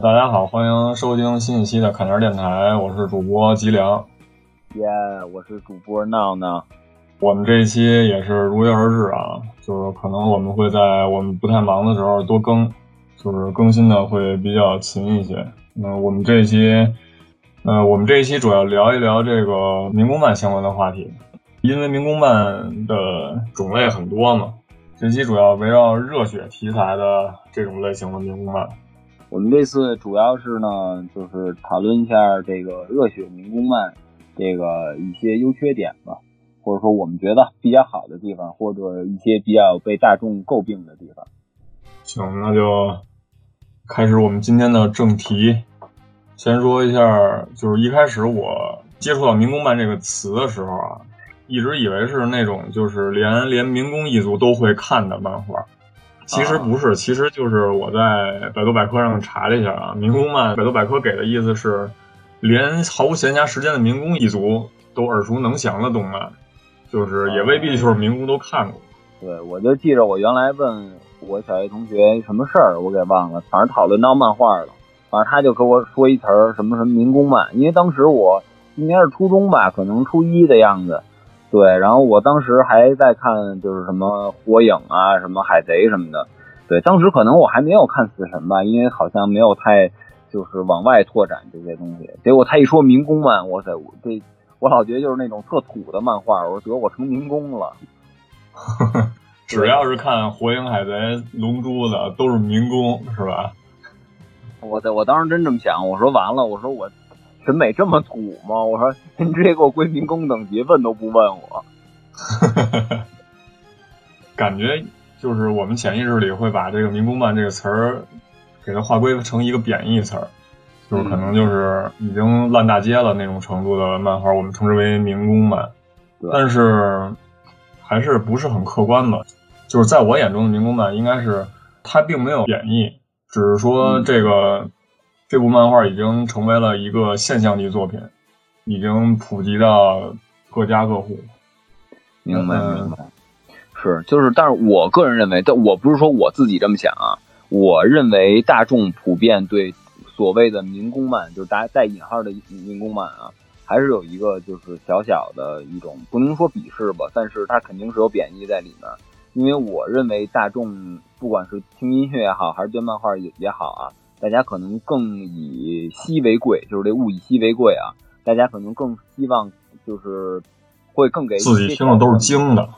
大家好，欢迎收听新一期的砍价电台，我是主播吉良。耶，我是主播闹闹。我们这一期也是如约而至啊，就是可能我们会在我们不太忙的时候多更，就是更新的会比较勤一些。那我们这一期，呃，我们这一期主要聊一聊这个民工漫相关的话题，因为民工漫的种类很多嘛。这期主要围绕热血题材的这种类型的民工漫。我们这次主要是呢，就是讨论一下这个热血民工漫这个一些优缺点吧，或者说我们觉得比较好的地方，或者一些比较被大众诟病的地方。行，那就开始我们今天的正题。先说一下，就是一开始我接触到民工漫这个词的时候啊，一直以为是那种就是连连民工一族都会看的漫画。其实不是，其实就是我在百度百科上查了一下啊，民工漫百度百科给的意思是，连毫无闲暇时间的民工一族都耳熟能详的动漫，就是也未必就是民工都看过。对，我就记着我原来问我小学同学什么事儿，我给忘了，反正讨论到漫画了，反正他就跟我说一词儿什么什么民工漫，因为当时我应该是初中吧，可能初一的样子。对，然后我当时还在看，就是什么火影啊，什么海贼什么的。对，当时可能我还没有看死神吧，因为好像没有太就是往外拓展这些东西。结果他一说民工漫，哇塞，我这我老觉得就是那种特土的漫画，我说得我成民工了。只要是看火影、海贼、龙珠的，都是民工，是吧？我在我当时真这么想，我说完了，我说我。审美这么土吗？我说您直接给我归民工等级，问都不问我。感觉就是我们潜意识里会把这个民工漫这个词儿给它划归成一个贬义词儿，就是可能就是已经烂大街了那种程度的漫画，我们称之为民工漫。但是还是不是很客观吧？就是在我眼中的民工漫，应该是它并没有贬义，只是说这个。这部漫画已经成为了一个现象级作品，已经普及到各家各户。明白，明白。是，就是，但是我个人认为，但我不是说我自己这么想啊。我认为大众普遍对所谓的民工漫，就是大家带引号的民工漫啊，还是有一个就是小小的一种不能说鄙视吧，但是它肯定是有贬义在里面。因为我认为大众不管是听音乐也好，还是对漫画也也好啊。大家可能更以稀为贵，就是这物以稀为贵啊。大家可能更希望就是会更给自己听的都是精的，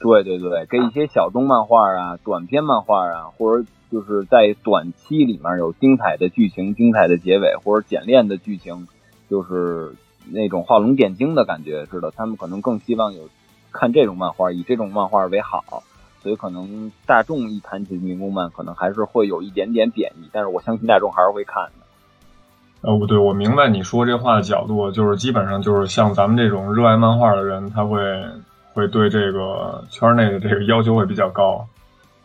对对对，给一些小众漫画啊、短篇漫画啊，或者就是在短期里面有精彩的剧情、精彩的结尾或者简练的剧情，就是那种画龙点睛的感觉似的。他们可能更希望有看这种漫画，以这种漫画为好。所以可能大众一谈起民工漫，可能还是会有一点点贬义，但是我相信大众还是会看的。呃，不对，我明白你说这话的角度，就是基本上就是像咱们这种热爱漫画的人，他会会对这个圈内的这个要求会比较高，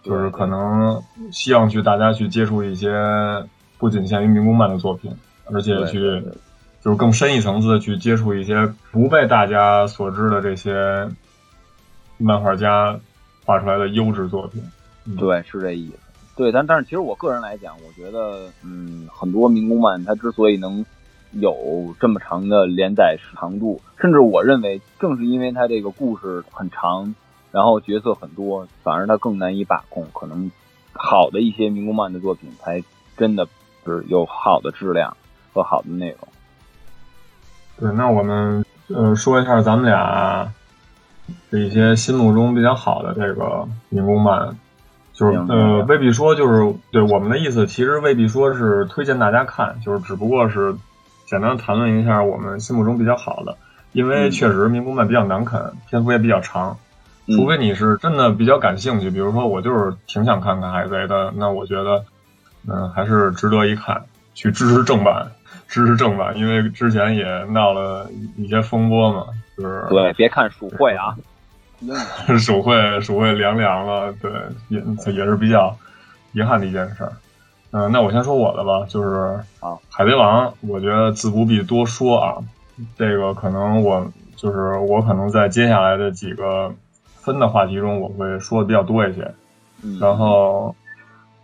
就是可能希望去大家去接触一些不仅限于民工漫的作品，而且去就是更深一层次的去接触一些不被大家所知的这些漫画家。画出来的优质作品，对，是这意思。对，但但是其实我个人来讲，我觉得，嗯，很多民工漫它之所以能有这么长的连载长度，甚至我认为正是因为它这个故事很长，然后角色很多，反而它更难以把控。可能好的一些民工漫的作品才真的是有好的质量和好的内容。对，那我们呃说一下咱们俩。是一些心目中比较好的这个民工漫，就是呃，未必说就是对我们的意思，其实未必说是推荐大家看，就是只不过是简单谈论一下我们心目中比较好的，因为确实民工漫比较难啃，篇幅也比较长，除非你是真的比较感兴趣，比如说我就是挺想看看海贼的，那我觉得嗯还是值得一看，去支持正版，支持正版，因为之前也闹了一些风波嘛。是，对，别看鼠会啊，鼠会鼠会凉凉了，对，也也是比较遗憾的一件事儿。嗯，那我先说我的吧，就是啊，海贼王，我觉得自不必多说啊，这个可能我就是我可能在接下来的几个分的话题中，我会说的比较多一些。然后，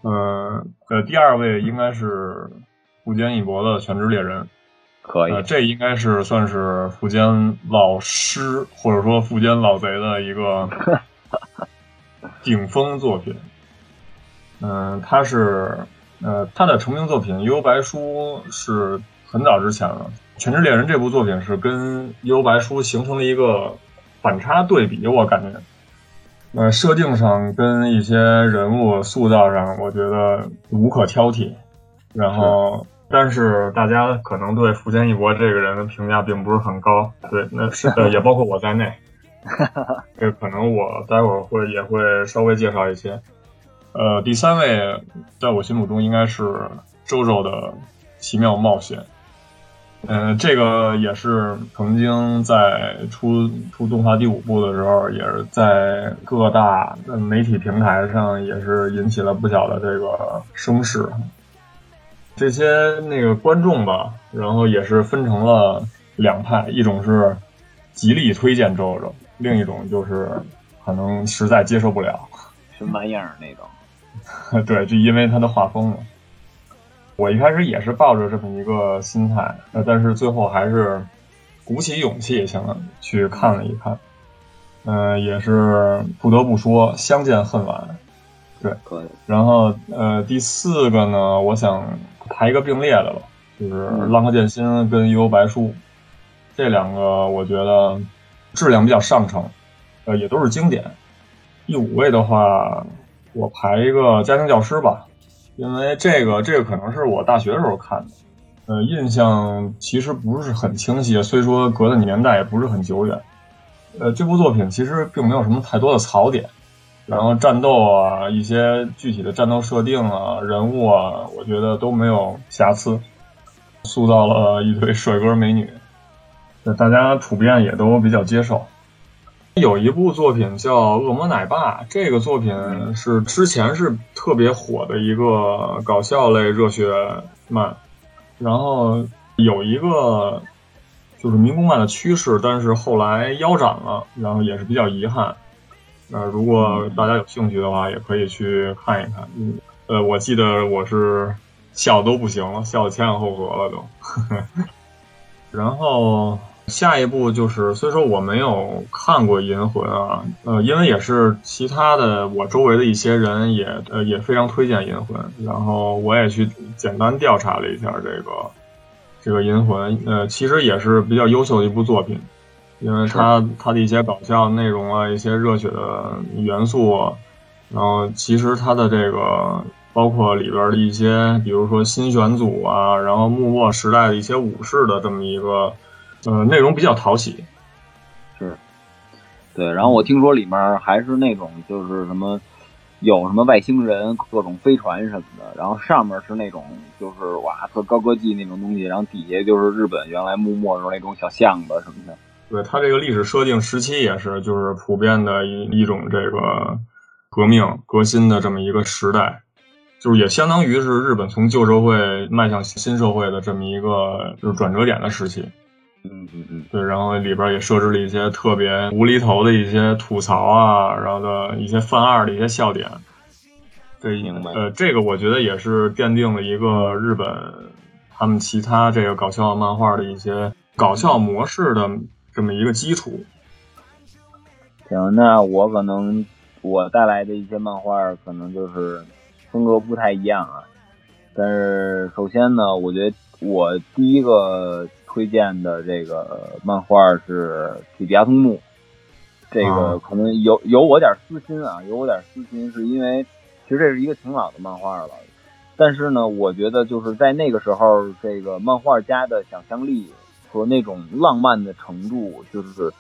嗯，呃，第二位应该是不坚一博的《全职猎人》，可以，这应该是算是富坚老师或者说富坚老贼的一个 顶峰作品。嗯，他是，呃，他的成名作品《幽游白书》是很早之前了，《全职猎人》这部作品是跟《幽游白书》形成了一个反差对比，我感觉。呃，设定上跟一些人物塑造上，我觉得无可挑剔。然后，但是大家可能对福建一博这个人的评价并不是很高。对，那是呃，也包括我在内。这可能我待会儿会也会稍微介绍一些。呃，第三位在我心目中应该是周周的奇妙冒险。嗯，这个也是曾经在出出动画第五部的时候，也是在各大媒体平台上也是引起了不小的这个声势。这些那个观众吧，然后也是分成了两派，一种是极力推荐周周，另一种就是可能实在接受不了，什么玩意儿那种。对，就因为他的画风嘛。我一开始也是抱着这么一个心态，呃，但是最后还是鼓起勇气，想去看了一看，呃，也是不得不说相见恨晚，对，可以。然后，呃，第四个呢，我想排一个并列的了，就是《浪客剑心》跟《幽游白书》这两个，我觉得质量比较上乘，呃，也都是经典。第五位的话，我排一个《家庭教师》吧。因为这个，这个可能是我大学时候看的，呃，印象其实不是很清晰，虽说隔的年代也不是很久远。呃，这部作品其实并没有什么太多的槽点，然后战斗啊，一些具体的战斗设定啊，人物啊，我觉得都没有瑕疵，塑造了一堆帅 哥美女，大家普遍也都比较接受。有一部作品叫《恶魔奶爸》，这个作品是之前是特别火的一个搞笑类热血漫，然后有一个就是民工漫的趋势，但是后来腰斩了，然后也是比较遗憾。呃，如果大家有兴趣的话，也可以去看一看。嗯，呃，我记得我是笑都不行了，笑前仰后合了都。然后。下一步就是，虽说我没有看过《银魂》啊，呃，因为也是其他的我周围的一些人也呃也非常推荐《银魂》，然后我也去简单调查了一下这个这个《银魂》，呃，其实也是比较优秀的一部作品，因为它它的一些搞笑内容啊，一些热血的元素，然后其实它的这个包括里边的一些，比如说新选组啊，然后幕末时代的一些武士的这么一个。呃，内容比较讨喜，是，对。然后我听说里面还是那种，就是什么有什么外星人、各种飞船什么的。然后上面是那种，就是哇，特高科技那种东西。然后底下就是日本原来幕末时候那种小巷子什么的。对，它这个历史设定时期也是，就是普遍的一一种这个革命革新的这么一个时代，就是也相当于是日本从旧社会迈向新社会的这么一个就是转折点的时期。嗯嗯嗯，对，然后里边也设置了一些特别无厘头的一些吐槽啊，然后的一些犯二的一些笑点。对，明白。呃，这个我觉得也是奠定了一个日本他们其他这个搞笑漫画的一些搞笑模式的这么一个基础。行，那我可能我带来的一些漫画可能就是风格不太一样啊。但是首先呢，我觉得我第一个。推荐的这个漫画是《铁臂阿童木》，这个可能有有我点私心啊，有我点私心，是因为其实这是一个挺老的漫画了，但是呢，我觉得就是在那个时候，这个漫画家的想象力和那种浪漫的程度，就是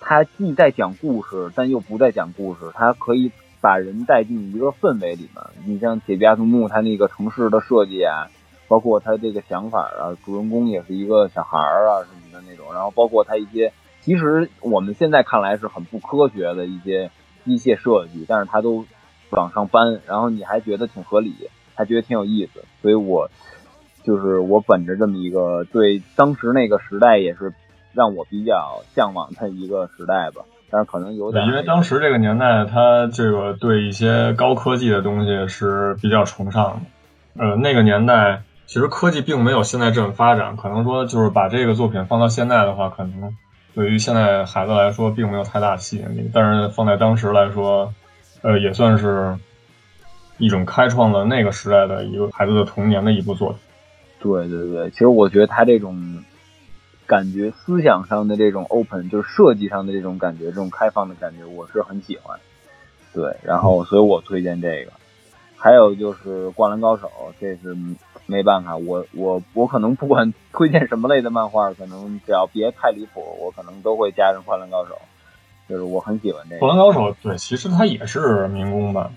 他既在讲故事，但又不在讲故事，他可以把人带进一个氛围里面。你像《铁臂阿童木》，他那个城市的设计啊。包括他这个想法啊，主人公也是一个小孩儿啊什么的那种，然后包括他一些其实我们现在看来是很不科学的一些机械设计，但是他都往上搬，然后你还觉得挺合理，还觉得挺有意思，所以我就是我本着这么一个对当时那个时代也是让我比较向往的一个时代吧，但是可能有点，因为当时这个年代，他这个对一些高科技的东西是比较崇尚的。呃，那个年代其实科技并没有现在这么发展，可能说就是把这个作品放到现在的话，可能对于现在孩子来说并没有太大吸引力。但是放在当时来说，呃，也算是一种开创了那个时代的一个孩子的童年的一部作品。对对对，其实我觉得他这种。感觉思想上的这种 open，就是设计上的这种感觉，这种开放的感觉，我是很喜欢。对，然后所以我推荐这个。还有就是《灌篮高手》，这是没办法，我我我可能不管 推荐什么类的漫画，可能只要别太离谱，我可能都会加上《灌篮高手》。就是我很喜欢这个《灌篮高手》。对，其实它也是民工吧，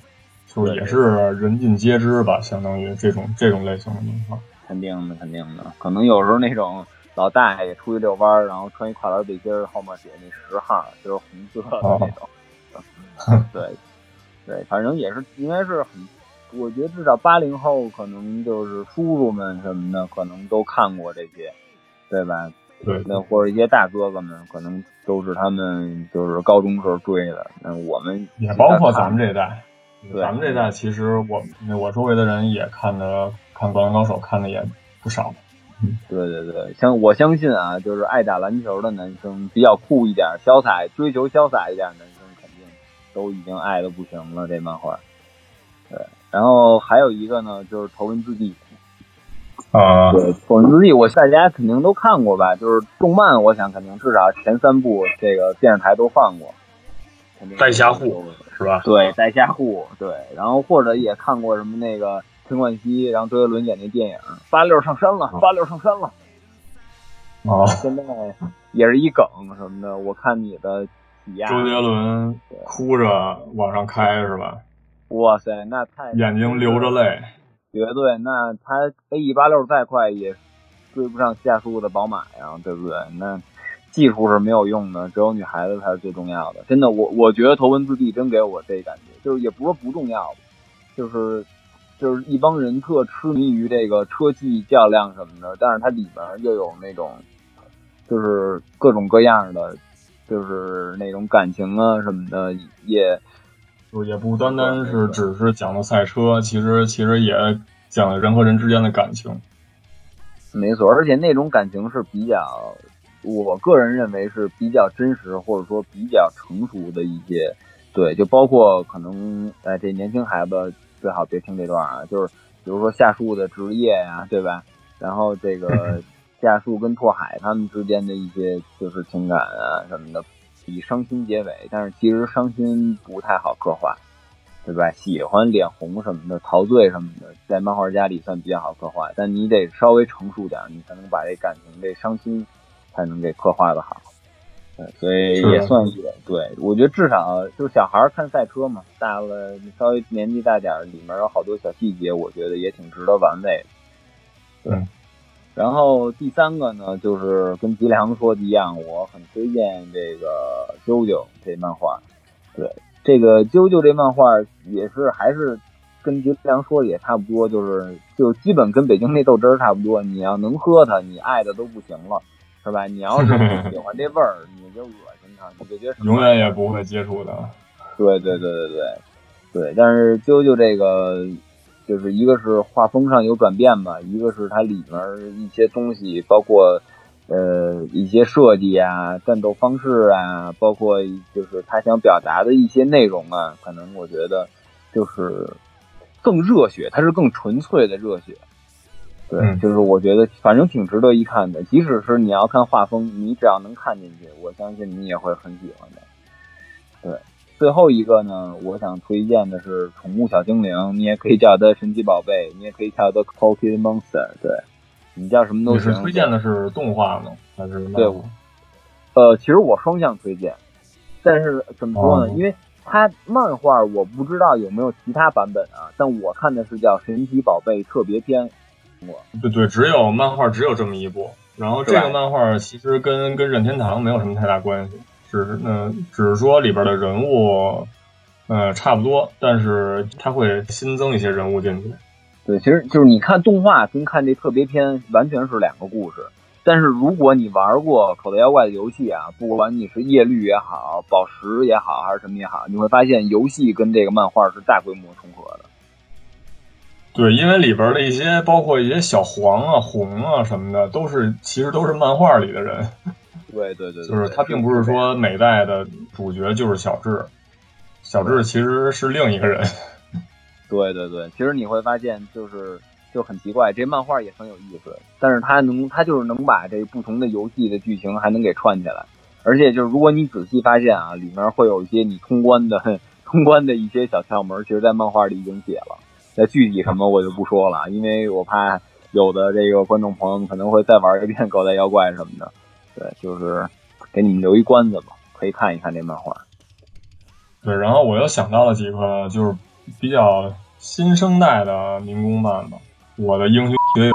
就是也是人尽皆知吧，相当于这种这种类型的漫画。肯定的，肯定的，可能有时候那种。老大爷出去遛弯儿，然后穿一跨栏背心儿，后面写那十号，就是红色的那种。对，对，反正也是应该是很，我觉得至少八零后可能就是叔叔们什么的，可能都看过这些，对吧？对，那或者一些大哥哥们，可能都是他们就是高中时候追的。那我们也包括咱们这代，咱们这代其实我我周围的人也看的看《灌篮高手》，看的也不少。对对对，相我相信啊，就是爱打篮球的男生比较酷一点、潇洒、追求潇洒一点的男生，肯定都已经爱的不行了。这漫画，对，然后还有一个呢，就是《头文字 D》啊，对，《头文字 D》，我大家肯定都看过吧？就是动漫，我想肯定至少前三部这个电视台都放过。带虾户是吧？对，带虾户，对，然后或者也看过什么那个。陈冠希，然后周杰伦演那电影《八六上山了》，八六上山了。哦，现在也是一梗什么的。我看你的体验，周杰伦哭着往上开是吧？哇塞，那太眼睛流着泪，绝对。那他 A E 八六再快也追不上夏树的宝马呀，对不对？那技术是没有用的，只有女孩子才是最重要的。真的，我我觉得头文字 D 真给我这感觉，就是也不是不重要，就是。就是一帮人特痴迷于这个车技较量什么的，但是它里边又有那种，就是各种各样的，就是那种感情啊什么的，也就也不单单是只是讲的赛车，其实其实也讲了人和人之间的感情。没错，而且那种感情是比较，我个人认为是比较真实或者说比较成熟的一些，对，就包括可能哎这年轻孩子。最好别听这段啊，就是比如说夏树的职业呀，对吧？然后这个 夏树跟拓海他们之间的一些就是情感啊什么的，以伤心结尾，但是其实伤心不太好刻画，对吧？喜欢脸红什么的，陶醉什么的，在漫画家里算比较好刻画，但你得稍微成熟点，你才能把这感情这伤心才能给刻画的好。所以也算一个，对我觉得至少就是小孩看赛车嘛，大了稍微年纪大点里面有好多小细节，我觉得也挺值得玩味。对，然后第三个呢，就是跟吉良说的一样，我很推荐这个《啾啾》这漫画。对，这个《啾啾》这漫画也是还是跟吉良说的也差不多，就是就基本跟北京那豆汁儿差不多，你要能喝它，你爱的都不行了。是吧？你要是不 喜欢这味儿，你就恶心它，你就觉得永远也不会接触的。对对对对对对。但是啾啾这个，就是一个是画风上有转变吧，一个是它里面一些东西，包括呃一些设计啊、战斗方式啊，包括就是他想表达的一些内容啊，可能我觉得就是更热血，它是更纯粹的热血。对，就是我觉得反正挺值得一看的，即使是你要看画风，你只要能看进去，我相信你也会很喜欢的。对，最后一个呢，我想推荐的是宠物小精灵，你也可以叫它神奇宝贝，你也可以叫它 Pocket Monster。对，你叫什么都行。你是推荐的是动画吗？还是对，呃，其实我双向推荐，但是怎么说呢？因为它漫画我不知道有没有其他版本啊，但我看的是叫神奇宝贝特别篇。对对，只有漫画只有这么一部，然后这个漫画其实跟跟任天堂没有什么太大关系，只是嗯，只是说里边的人物，呃，差不多，但是它会新增一些人物进去。对，其实就是你看动画跟看这特别篇完全是两个故事，但是如果你玩过口袋妖怪的游戏啊，不管你是叶绿也好，宝石也好，还是什么也好，你会发现游戏跟这个漫画是大规模重合的。对，因为里边的一些，包括一些小黄啊、红啊什么的，都是其实都是漫画里的人。对对对，就是他并不是说每代的主角就是小智，小智其实是另一个人。对对对，其实你会发现，就是就很奇怪，这漫画也很有意思，但是他能，他就是能把这不同的游戏的剧情还能给串起来，而且就是如果你仔细发现啊，里面会有一些你通关的 通关的一些小窍门，其实，在漫画里已经写了。那具体什么我就不说了，因为我怕有的这个观众朋友们可能会再玩一遍《狗带妖怪》什么的。对，就是给你们留一关子吧，可以看一看这漫画。对，然后我又想到了几个，就是比较新生代的民工漫吧。我的英雄学友，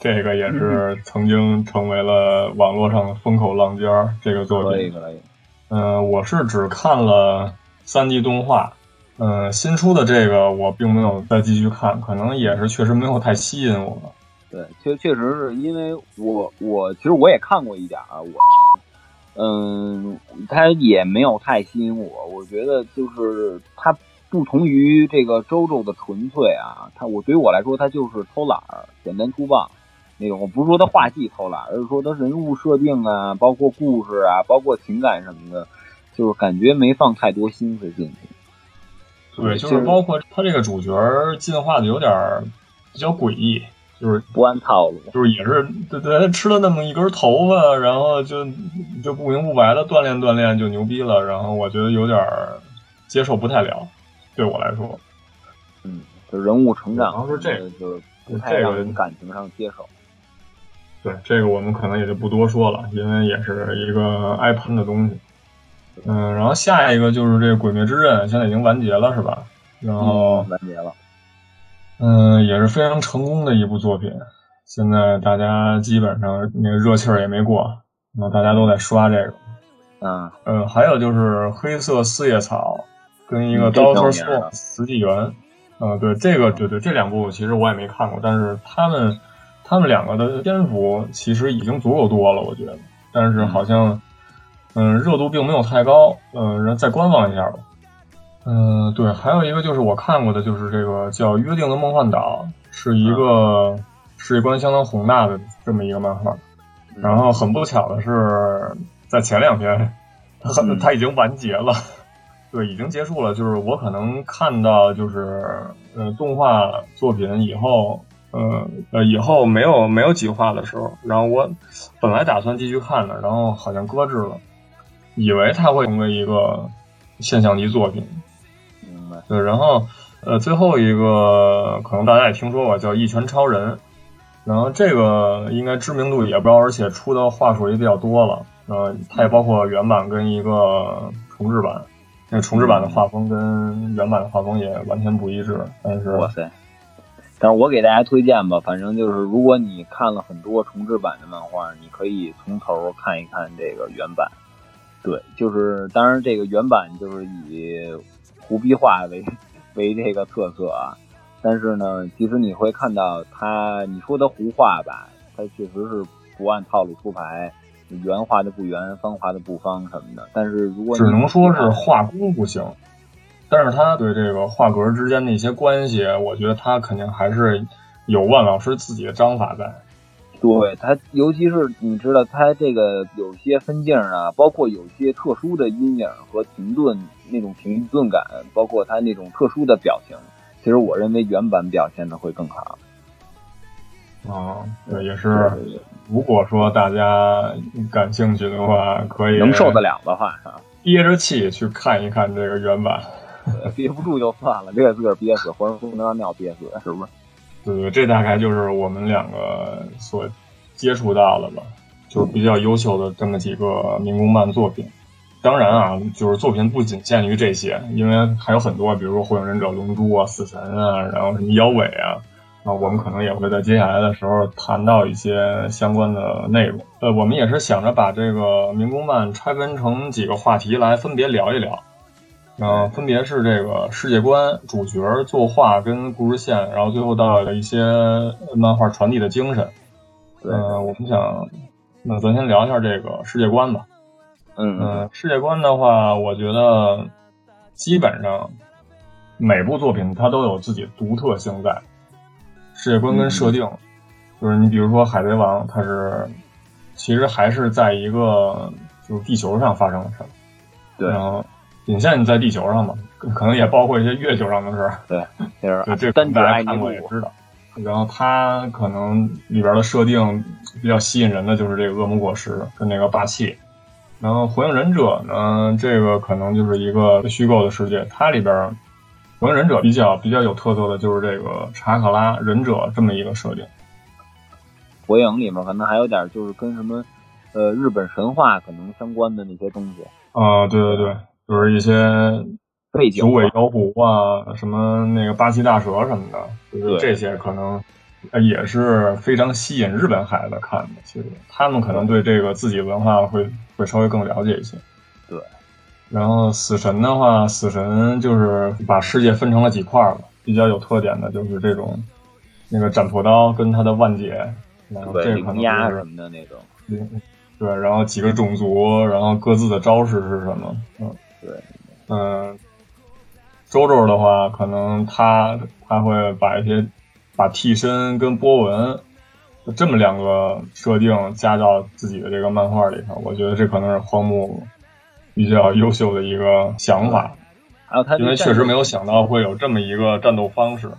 这个也是 曾经成为了网络上的风口浪尖儿。这个作品，可以可以。嗯，我是只看了三 D 动画。嗯，新出的这个我并没有再继续看，可能也是确实没有太吸引我。对，确确实是因为我我其实我也看过一点儿，我嗯，它也没有太吸引我。我觉得就是它不同于这个周周的纯粹啊，它我对于我来说它就是偷懒儿、简单粗暴那种。我不是说它画技偷懒，而是说它人物设定啊，包括故事啊，包括情感什么的，就是感觉没放太多心思进去。对，就是包括他这个主角进化的有点比较诡异，就是不按套路，就是也是对对，他吃了那么一根头发，然后就就不明不白的锻炼锻炼就牛逼了，然后我觉得有点接受不太了，对我来说，嗯，就人物成长，然后是这个，就是不太让人感情上接受。对，这个我们可能也就不多说了，因为也是一个爱喷的东西。嗯，然后下一个就是这个《鬼灭之刃》，现在已经完结了，是吧？然后完结了。嗯，也是非常成功的一部作品。现在大家基本上那个热气儿也没过，然后大家都在刷这个。嗯嗯，还有就是《黑色四叶草》跟一个《Doctor Stone》死纪元。嗯，对，这个对对，这两部其实我也没看过，但是他们他们两个的篇幅其实已经足够多了，我觉得。但是好像。嗯，热度并没有太高，嗯，然后再观望一下吧。嗯，对，还有一个就是我看过的，就是这个叫《约定的梦幻岛》，是一个世界观相当宏大的这么一个漫画。然后很不巧的是，在前两天，它它已经完结了，对，已经结束了。就是我可能看到，就是呃，动画作品以后，呃呃，以后没有没有几话的时候，然后我本来打算继续看的，然后好像搁置了。以为它会成为一个现象级作品，明白？对，然后呃，最后一个可能大家也听说过，叫《一拳超人》，然后这个应该知名度也不高，而且出的话数也比较多了。呃，它也包括原版跟一个重制版，那重制版的画风跟原版的画风也完全不一致。但是，哇塞！但是我给大家推荐吧，反正就是如果你看了很多重制版的漫画，你可以从头看一看这个原版。对，就是当然，这个原版就是以胡逼画为为这个特色啊。但是呢，其实你会看到他，你说他胡画吧，他确实是不按套路出牌，圆画的不圆，方画的不方什么的。但是如果只能说是画工不行，但是他对这个画格之间的一些关系，我觉得他肯定还是有万老师自己的章法在。对它，尤其是你知道，它这个有些分镜啊，包括有些特殊的阴影和停顿那种停顿感，包括它那种特殊的表情，其实我认为原版表现的会更好。啊，对，也是。如果说大家感兴趣的话，可以能受得了的话，憋着气去看一看这个原版。憋不住就算了，别自个儿憋死，活生生能让尿憋死，是不是？对，这大概就是我们两个所接触到的吧，就是比较优秀的这么几个民工漫作品。当然啊，就是作品不仅限于这些，因为还有很多，比如说《火影忍者》《龙珠》啊、《死神》啊，然后什么妖尾啊，啊，我们可能也会在接下来的时候谈到一些相关的内容。呃，我们也是想着把这个民工漫拆分成几个话题来分别聊一聊。嗯，分别是这个世界观、主角、作画跟故事线，然后最后到了一些漫画传递的精神。嗯，我们想那咱先聊一下这个世界观吧。嗯嗯，世界观的话，我觉得基本上每部作品它都有自己独特性在。世界观跟设定，就是你比如说《海贼王》，它是其实还是在一个就是地球上发生的事儿。对。然后仅限在地球上嘛，可能也包括一些月球上的事儿。对，就是这单大家看过也知道。然后它可能里边的设定比较吸引人的就是这个恶魔果实跟那个霸气。然后火影忍者呢，这个可能就是一个虚构的世界，它里边火影忍者比较比较有特色的就是这个查克拉忍者这么一个设定。火影里面可能还有点就是跟什么呃日本神话可能相关的那些东西。啊，对对对，就是一些背景九尾妖狐啊，什么那个八岐大蛇什么的，就是这些可能。也是非常吸引日本孩子看的，其实他们可能对这个自己文化会会稍微更了解一些。对，然后死神的话，死神就是把世界分成了几块嘛，比较有特点的就是这种那个斩魄刀跟他的万劫，然后这可能是什么的那种。对，然后几个种族，然后各自的招式是什么？嗯，对，嗯，周周的话，可能他他会把一些。把替身跟波纹这么两个设定加到自己的这个漫画里头，我觉得这可能是荒木比较优秀的一个想法。还有他，因为确实没有想到会有这么一个战斗方式，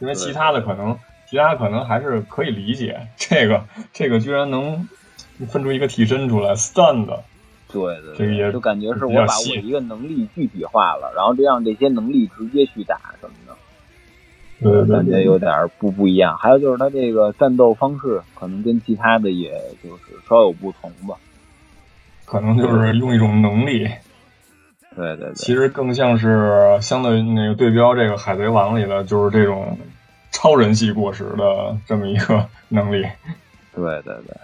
因为其他的可能，其他可能还是可以理解。这个这个居然能分出一个替身出来，stand。对对，这个也就感觉是我把我一个能力具体化了，然后这样这些能力直接去打什么的。对，感觉有点不不一样。还有就是他这个战斗方式，可能跟其他的也就是稍有不同吧。可能就是用一种能力。对对对。其实更像是相对那个对标这个《海贼王》里的，就是这种超人系果实的这么一个能力。对对对。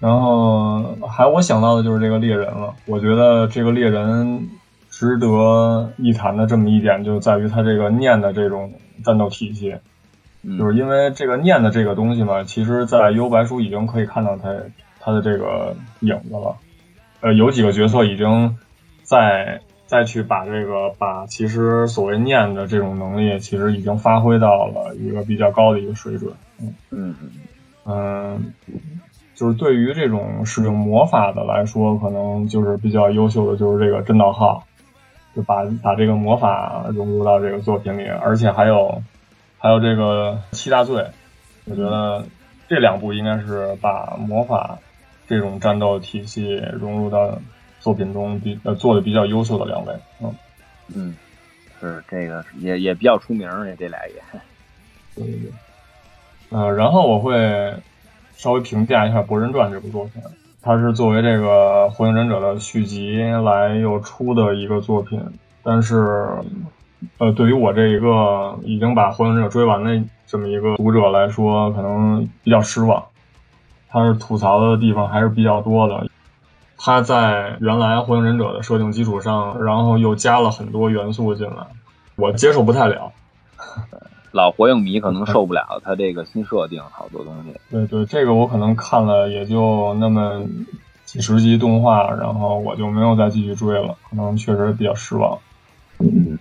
然后还我想到的就是这个猎人了。我觉得这个猎人值得一谈的这么一点，就在于他这个念的这种。战斗体系，就是因为这个念的这个东西嘛，其实，在幽白书已经可以看到它它的这个影子了。呃，有几个角色已经在再去把这个把其实所谓念的这种能力，其实已经发挥到了一个比较高的一个水准。嗯嗯嗯，就是对于这种使用魔法的来说，可能就是比较优秀的，就是这个真道号。就把把这个魔法融入到这个作品里，而且还有还有这个七大罪，我觉得这两部应该是把魔法这种战斗体系融入到作品中比呃做的比较优秀的两位，嗯嗯，是这个也也比较出名儿这俩也，对对对，嗯，然后我会稍微评价一下《博人传》这部作品。它是作为这个《火影忍者》的续集来又出的一个作品，但是，呃，对于我这一个已经把《火影忍者》追完的这么一个读者来说，可能比较失望。它是吐槽的地方还是比较多的。它在原来《火影忍者》的设定基础上，然后又加了很多元素进来，我接受不太了。老火影迷可能受不了他这个新设定，好多东西。对对，这个我可能看了也就那么几十集动画，然后我就没有再继续追了，可能确实比较失望。嗯，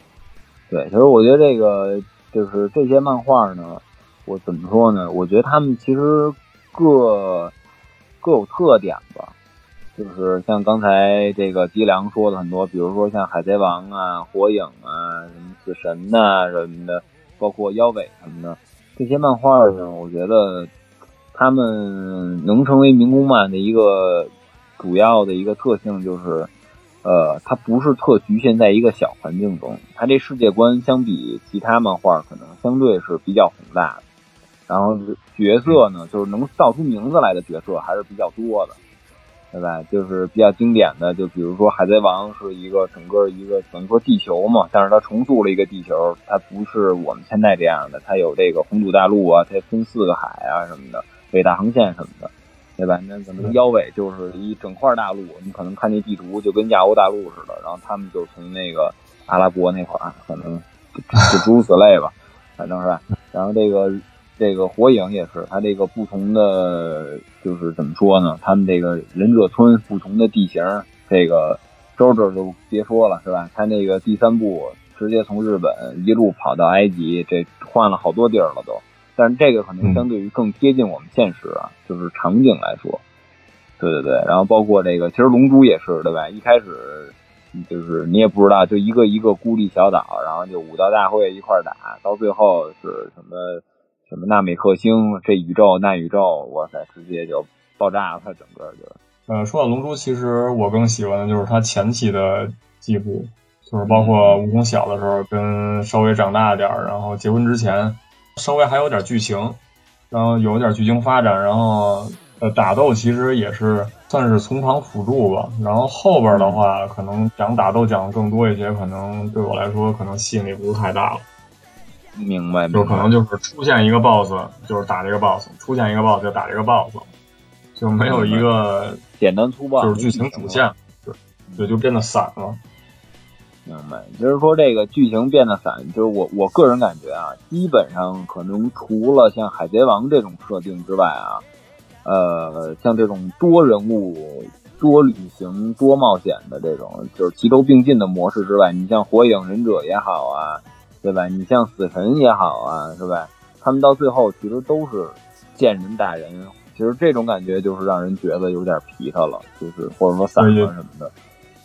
对，其实我觉得这个就是这些漫画呢，我怎么说呢？我觉得他们其实各各有特点吧。就是像刚才这个吉良说的很多，比如说像海贼王啊、火影啊、什么死神呐什么的。包括腰尾什么的这些漫画呢，我觉得他们能成为民工漫的一个主要的一个特性就是，呃，它不是特局限在一个小环境中，它这世界观相比其他漫画可能相对是比较宏大的，然后角色呢，就是能造出名字来的角色还是比较多的。对吧？就是比较经典的，就比如说《海贼王》是一个整个一个等于说地球嘛，但是它重塑了一个地球，它不是我们现在这样的，它有这个红土大陆啊，它分四个海啊什么的，北大航线什么的，对吧？那可能腰尾就是一整块大陆，你可能看那地图就跟亚欧大陆似的，然后他们就从那个阿拉伯那块儿，可能就诸如此类吧，反正是吧。然后这个这个火影也是，它这个不同的就是怎么说呢？他们这个忍者村不同的地形，这个周周就别说了，是吧？他那个第三部直接从日本一路跑到埃及，这换了好多地儿了都。但是这个可能相对于更贴近我们现实啊，就是场景来说，对对对。然后包括这个，其实龙珠也是，对吧？一开始就是你也不知道，就一个一个孤立小岛，然后就武道大会一块打，到最后是什么什么纳米克星，这宇宙那宇宙，哇塞，直接就爆炸了，它整个就。呃，说到龙珠，其实我更喜欢的就是它前期的几部，就是包括悟空小的时候，跟稍微长大点儿，然后结婚之前。稍微还有点剧情，然后有点剧情发展，然后呃打斗其实也是算是从旁辅助吧。然后后边的话，可能讲打斗讲的更多一些，可能对我来说可能吸引力不是太大了。明白，就可能就是出现一个 boss，就是打这个 boss；出现一个 boss 就打这个 boss，就没有一个简单粗暴，就是剧情主线，对，对，就变得散了。明白，就是说这个剧情变得散，就是我我个人感觉啊，基本上可能除了像海贼王这种设定之外啊，呃，像这种多人物、多旅行、多冒险的这种，就是齐头并进的模式之外，你像火影忍者也好啊，对吧？你像死神也好啊，是吧？他们到最后其实都是见人打人，其实这种感觉就是让人觉得有点皮他了，就是或者说散了什么的。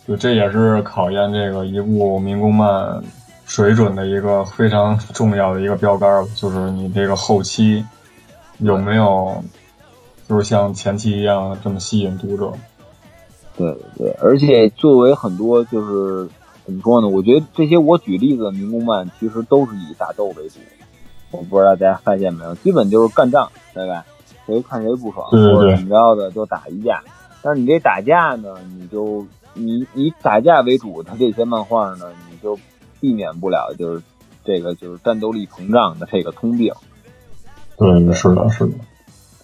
就这也是考验这个一部民工漫水准的一个非常重要的一个标杆，就是你这个后期有没有，就是像前期一样这么吸引读者。对对对，而且作为很多就是怎么说呢？我觉得这些我举例子的民工漫其实都是以打斗为主。我不知道大家发现没有，基本就是干仗，对吧？谁看谁不爽或者怎么着的就打一架。但是你这打架呢，你就。你以打架为主的这些漫画呢，你就避免不了就是这个就是战斗力膨胀的这个通病。对，是的，是的，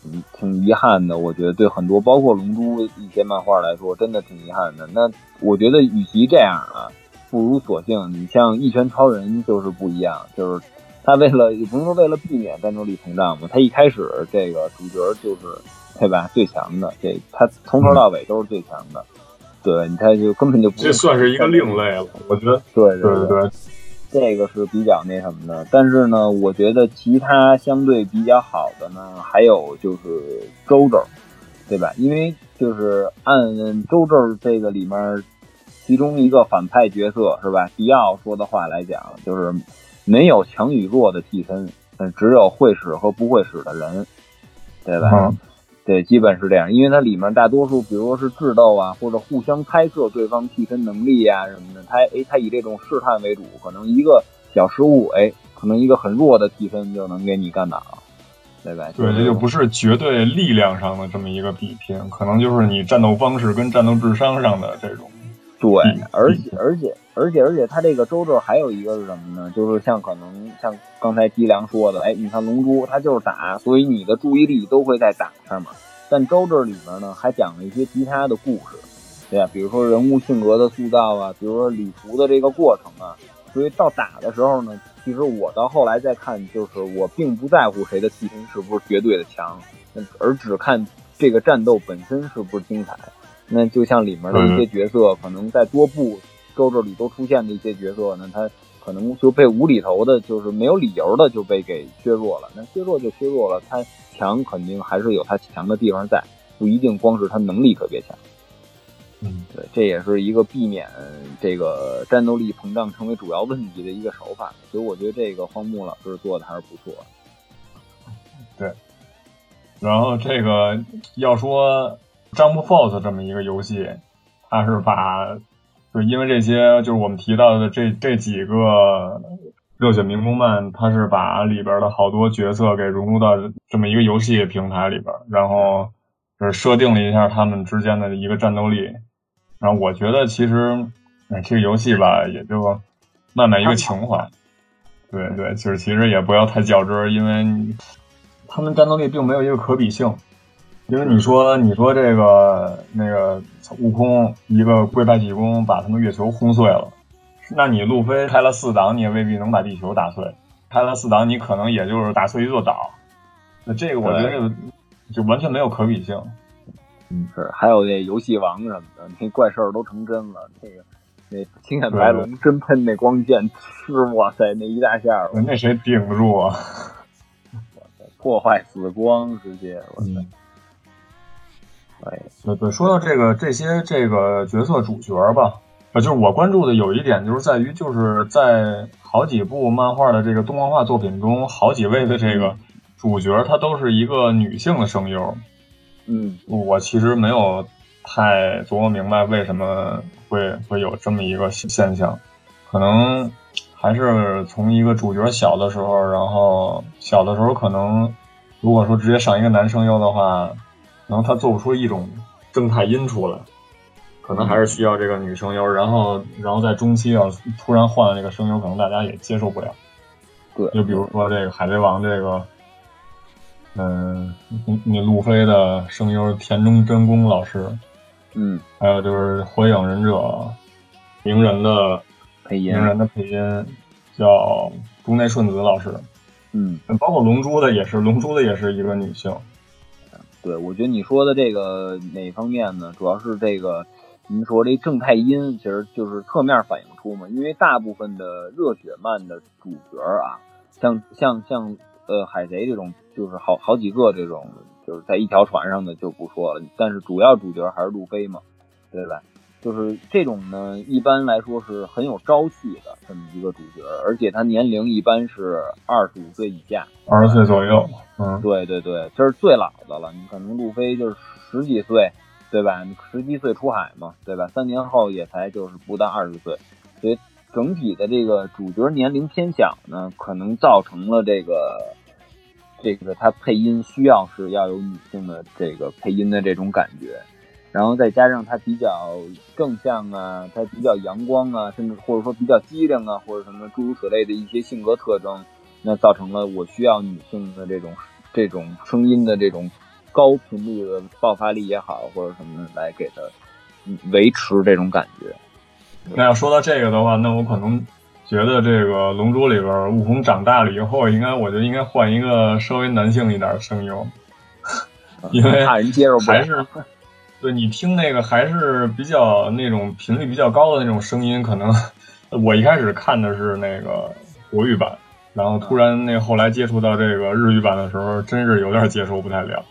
挺挺遗憾的。我觉得对很多包括龙珠一些漫画来说，真的挺遗憾的。那我觉得与其这样啊，不如索性你像一拳超人就是不一样，就是他为了也不能说为了避免战斗力膨胀嘛，他一开始这个主角就是对吧最强的，这他从头到尾都是最强的。对，你看，就根本就不这算是一个另类了。我觉得，对对对，这个是比较那什么的。但是呢，我觉得其他相对比较好的呢，还有就是周周，对吧？因为就是按周周这个里面其中一个反派角色是吧？迪奥说的话来讲，就是没有强与弱的替身，只有会使和不会使的人，对吧？对，基本是这样，因为它里面大多数，比如说是智斗啊，或者互相猜测对方替身能力呀什么的，它哎，它以这种试探为主，可能一个小失误，哎，可能一个很弱的替身就能给你干倒，对吧？对，这就不是绝对力量上的这么一个比拼，可能就是你战斗方式跟战斗智商上的这种。对，而且而且而且而且，它这个周周还有一个是什么呢？就是像可能像刚才吉良说的，哎，你看龙珠，它就是打，所以你的注意力都会在打上面。但周周里面呢，还讲了一些其他的故事，对呀，比如说人物性格的塑造啊，比如说旅途的这个过程啊。所以到打的时候呢，其实我到后来再看，就是我并不在乎谁的替身是不是绝对的强，而只看这个战斗本身是不是精彩。那就像里面的一些角色，可能在多部周周里都出现的一些角色呢，他可能就被无厘头的，就是没有理由的就被给削弱了。那削弱就削弱了，他强肯定还是有他强的地方在，不一定光是他能力特别强。嗯，对，这也是一个避免这个战斗力膨胀成为主要问题的一个手法。所以我觉得这个荒木老师做的还是不错。对，然后这个要说。Jump Force 这么一个游戏，它是把，就因为这些，就是我们提到的这这几个热血民工漫，它是把里边的好多角色给融入到这么一个游戏平台里边，然后就是设定了一下他们之间的一个战斗力。然后我觉得其实，哎，这个游戏吧，也就慢慢一个情怀。对对，就是其实也不要太较真，因为他们战斗力并没有一个可比性。因为你说，你说这个那个悟空一个跪拜济公把他们月球轰碎了，那你路飞开了四档，你也未必能把地球打碎。开了四档，你可能也就是打碎一座岛，那这个我觉得就完全没有可比性。嗯，是，还有那游戏王什么的，那怪兽都成真了。那个那青眼白龙真喷那光剑，是哇塞，那一大下，那谁顶得住啊？破坏死光直接，哇塞！哎，对对，说到这个这些这个角色主角吧，呃，就是我关注的有一点，就是在于就是在好几部漫画的这个动画化作品中，好几位的这个主角，他都是一个女性的声优。嗯，我其实没有太琢磨明白为什么会会有这么一个现象，可能还是从一个主角小的时候，然后小的时候可能如果说直接上一个男声优的话。然后他做不出一种正太音出来，可能还是需要这个女声优。然后，然后在中期要突然换了这个声优，可能大家也接受不了。对，就比如说这个海贼王这个，嗯，那路飞的声优田中真弓老师，嗯，还有就是火影忍者鸣人的配音，鸣人的配音叫竹内顺子老师，嗯，包括龙珠的也是，龙珠的也是一个女性。对，我觉得你说的这个哪方面呢？主要是这个，您说这正太音，其实就是侧面反映出嘛。因为大部分的热血漫的主角啊，像像像呃海贼这种，就是好好几个这种，就是在一条船上的就不说了。但是主要主角还是路飞嘛，对吧？就是这种呢，一般来说是很有朝气的这么一个主角，而且他年龄一般是二十五岁以下，二十岁左右。嗯，对对对，这是最老的了。你可能路飞就是十几岁，对吧？十七岁出海嘛，对吧？三年后也才就是不到二十岁，所以整体的这个主角年龄偏小呢，可能造成了这个这个他配音需要是要有女性的这个配音的这种感觉。然后再加上他比较正向啊，他比较阳光啊，甚至或者说比较机灵啊，或者什么诸如此类的一些性格特征，那造成了我需要女性的这种这种声音的这种高频率的爆发力也好，或者什么来给他维持这种感觉。那要说到这个的话，那我可能觉得这个《龙珠》里边悟空长大了以后，应该我觉得应该换一个稍微男性一点的声优，因 为怕人接受不了。对你听那个还是比较那种频率比较高的那种声音，可能 我一开始看的是那个国语版，然后突然那后来接触到这个日语版的时候，真是有点接受不太了。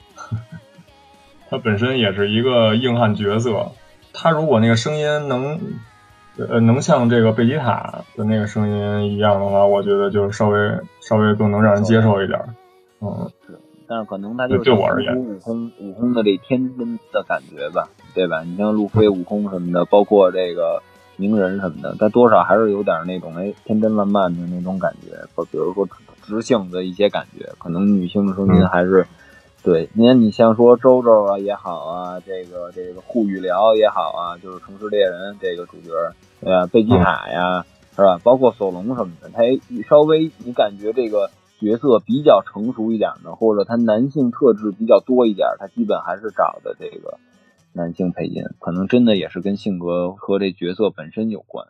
他本身也是一个硬汉角色，他如果那个声音能呃能像这个贝吉塔的那个声音一样的话，我觉得就稍微稍微更能让人接受一点。嗯。但是可能他就是悟空，悟空的这天真的感觉吧，对吧？你像路飞、悟空什么的，包括这个鸣人什么的，他多少还是有点那种哎天真烂漫的那种感觉，或比如说直性的一些感觉。可能女性的声音还是对。你看，你像说周周啊也好啊，这个这个护宇辽也好啊，就是城市猎人这个主角，对吧？贝吉塔呀，是吧？包括索隆什么的，他稍微你感觉这个。角色比较成熟一点的，或者他男性特质比较多一点，他基本还是找的这个男性配音，可能真的也是跟性格和这角色本身有关。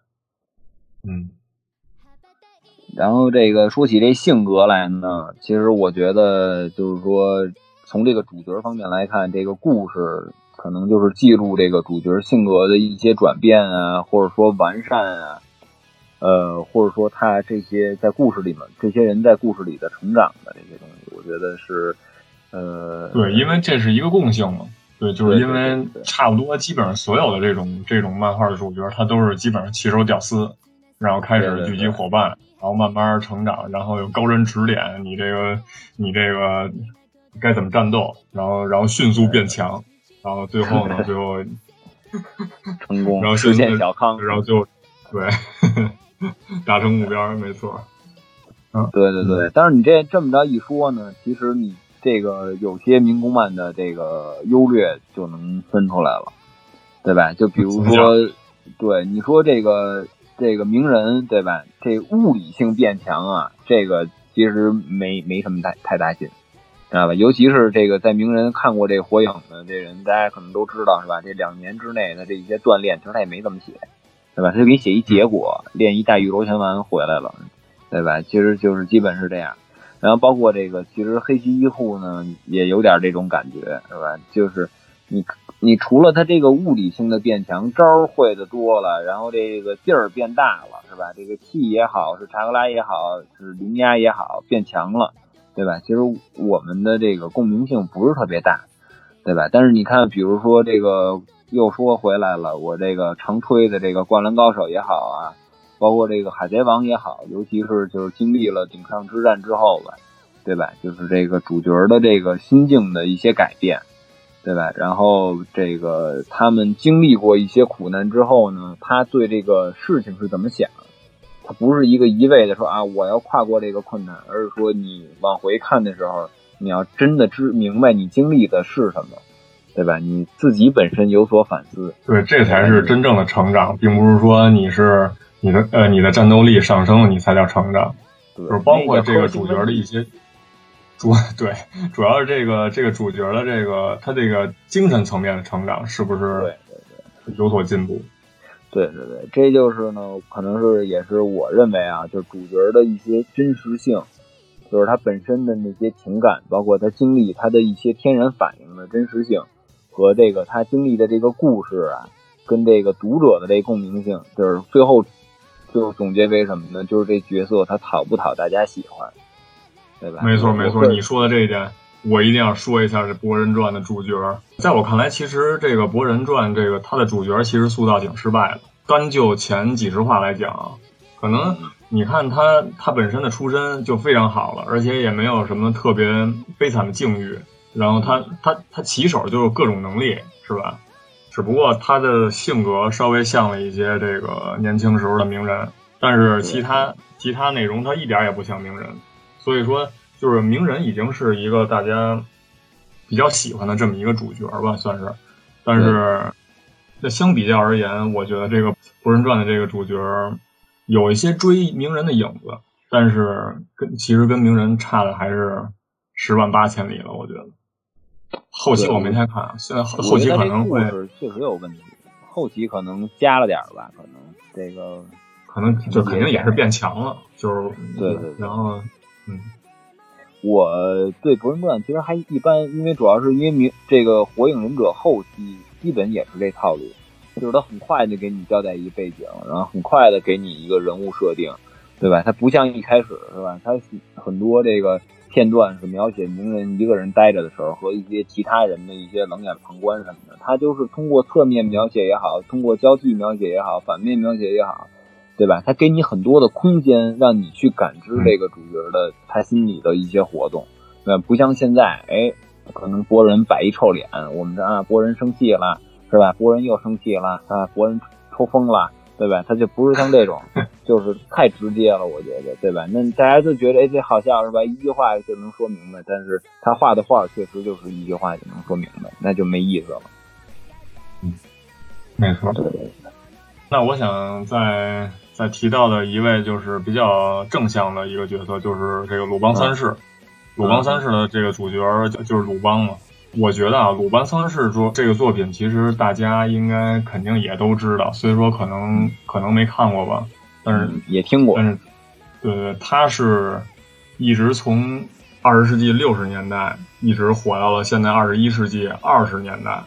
嗯，然后这个说起这性格来呢，其实我觉得就是说，从这个主角方面来看，这个故事可能就是记录这个主角性格的一些转变啊，或者说完善啊。呃，或者说他这些在故事里面，这些人在故事里的成长的这些东西，我觉得是，呃，对，因为这是一个共性嘛，对，就是因为差不多基本上所有的这种这种漫画的主角，他都是基本上弃手屌丝，然后开始聚集伙伴，然后慢慢成长，然后有高人指点你这个你这个该怎么战斗，然后然后迅速变强，然后最后呢，最后成功，然后实现小康，然后。就对。达成目标，没错。嗯，对对对。但是你这这么着一说呢，其实你这个有些民工漫的这个优劣就能分出来了，对吧？就比如说，对你说这个这个名人，对吧？这物理性变强啊，这个其实没没什么太太大劲，知道吧？尤其是这个在名人看过这火影的这人，大家可能都知道，是吧？这两年之内的这一些锻炼，其实他也没怎么写。对吧？他就给你写一结果，练一大玉螺旋丸回来了，对吧？其实就是基本是这样。然后包括这个，其实黑崎一护呢也有点这种感觉，是吧？就是你你除了他这个物理性的变强，招会的多了，然后这个劲儿变大了，是吧？这个气也好，是查克拉也好，是灵压也好，变强了，对吧？其实我们的这个共鸣性不是特别大，对吧？但是你看，比如说这个又说回来了，我这个常吹的这个灌篮高手也好啊。包括这个海贼王也好，尤其是就是经历了顶上之战之后吧，对吧？就是这个主角的这个心境的一些改变，对吧？然后这个他们经历过一些苦难之后呢，他对这个事情是怎么想？他不是一个一味的说啊，我要跨过这个困难，而是说你往回看的时候，你要真的知明白你经历的是什么，对吧？你自己本身有所反思，对，这才是真正的成长，并不是说你是。你的呃，你的战斗力上升了，你才叫成长，就是包括这个主角的一些主 对，主要是这个这个主角的这个他这个精神层面的成长是不是对对对有所进步？对对对，这就是呢，可能是也是我认为啊，就主角的一些真实性，就是他本身的那些情感，包括他经历他的一些天然反应的真实性，和这个他经历的这个故事啊，跟这个读者的这共鸣性，就是最后。就总结为什么呢？就是这角色他讨不讨大家喜欢，对吧？没错没错，你说的这一点，我一定要说一下这《博人传》的主角。在我看来，其实这个《博人传》这个他的主角其实塑造挺失败的。单就前几十话来讲，可能你看他他本身的出身就非常好了，而且也没有什么特别悲惨的境遇。然后他他他起手就有各种能力，是吧？只不过他的性格稍微像了一些这个年轻时候的鸣人，但是其他其他内容他一点也不像鸣人，所以说就是鸣人已经是一个大家比较喜欢的这么一个主角吧，算是。但是那相比较而言，我觉得这个《博人传》的这个主角有一些追鸣人的影子，但是跟其实跟鸣人差的还是十万八千里了，我觉得。后期我没太看，现在后期可能会确实有问题，后期可能加了点吧，可能这个可能就肯定也是变强了，就是对对，然后嗯，我对《博人传》其实还一般，因为主要是因为明这个《火影忍者》后期基本也是这套路，就是他很快就给你交代一背景，然后很快的给你一个人物设定，对吧？他不像一开始是吧？他很多这个。片段是描写鸣人一个人待着的时候，和一些其他人的一些冷眼旁观什么的。他就是通过侧面描写也好，通过交替描写也好，反面描写也好，对吧？他给你很多的空间，让你去感知这个主角的他心里的一些活动。那不像现在，哎，可能博人摆一臭脸，我们这啊，博人生气了，是吧？博人又生气了啊，博人抽风了。对吧？他就不是像这种，就是太直接了，我觉得，对吧？那大家就觉得，哎，这好像是吧？一句话就能说明白，但是他画的画确实就是一句话就能说明白，那就没意思了。嗯，没错。对对。那我想再再提到的一位就是比较正向的一个角色，就是这个鲁邦三世。鲁邦三世的这个主角就就是鲁邦嘛。我觉得啊，鲁班三世说这个作品，其实大家应该肯定也都知道，虽说可能可能没看过吧，但是也听过。但是，对对，他是一直从二十世纪六十年代一直火到了现在二十一世纪二十年代，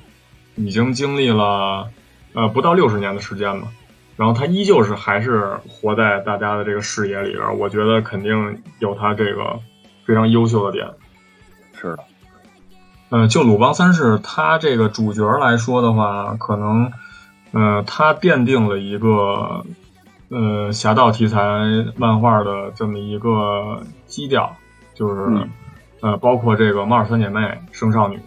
已经经历了呃不到六十年的时间嘛。然后他依旧是还是活在大家的这个视野里边，我觉得肯定有他这个非常优秀的点。是的。嗯，就鲁邦三世他这个主角来说的话，可能，呃，他奠定了一个，呃，侠盗题材漫画的这么一个基调，就是，呃，包括这个猫耳三姐妹、圣少女，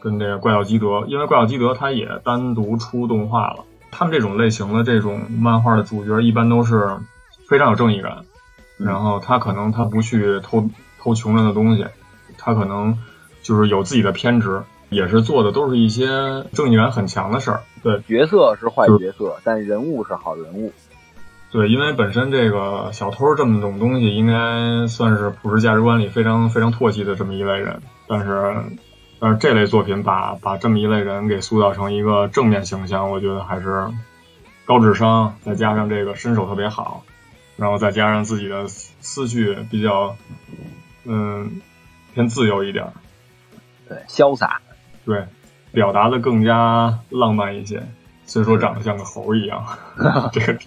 跟这个怪盗基德，因为怪盗基德他也单独出动画了。他们这种类型的这种漫画的主角，一般都是非常有正义感，然后他可能他不去偷偷穷人的东西，他可能。就是有自己的偏执，也是做的都是一些正义感很强的事儿。对，角色是坏角色，但人物是好人物。对，因为本身这个小偷这么种东西，应该算是普世价值观里非常非常唾弃的这么一类人。但是，但是这类作品把把这么一类人给塑造成一个正面形象，我觉得还是高智商，再加上这个身手特别好，然后再加上自己的思绪比较。嗯，偏自由一点，对，潇洒，对，表达的更加浪漫一些。虽说长得像个猴一样，这个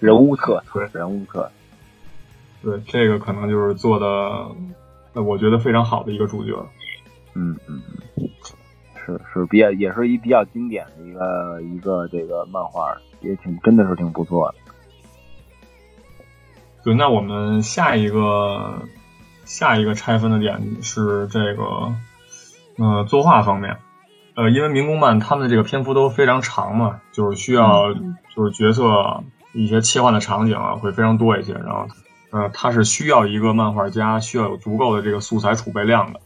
人物特对人物特，对这个可能就是做的，我觉得非常好的一个主角。嗯嗯嗯，是是比较也是一比较经典的一个一个这个漫画，也挺真的是挺不错的。对，那我们下一个下一个拆分的点是这个，呃，作画方面。呃，因为民工漫他们的这个篇幅都非常长嘛，就是需要就是角色一些切换的场景啊会非常多一些，然后呃，它是需要一个漫画家需要有足够的这个素材储备量的，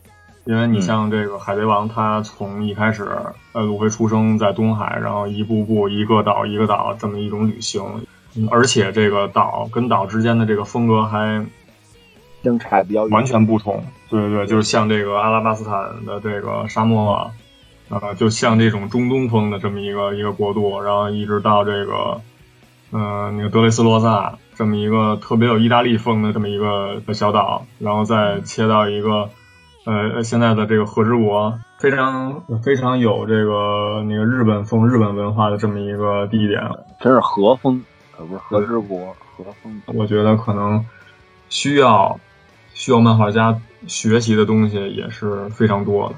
因为你像这个海贼王，它从一开始呃鲁飞出生在东海，然后一步步一个岛一个岛这么一种旅行，而且这个岛跟岛之间的这个风格还相差比较完全不同，对对对，就是像这个阿拉巴斯坦的这个沙漠。啊，就像这种中东风的这么一个一个国度，然后一直到这个，嗯，那个德雷斯罗萨这么一个特别有意大利风的这么一个小岛，然后再切到一个，呃，现在的这个和之国，非常非常有这个那个日本风、日本文化的这么一个地点，真是和风，可不是和之国，和风。我觉得可能需要需要漫画家学习的东西也是非常多的。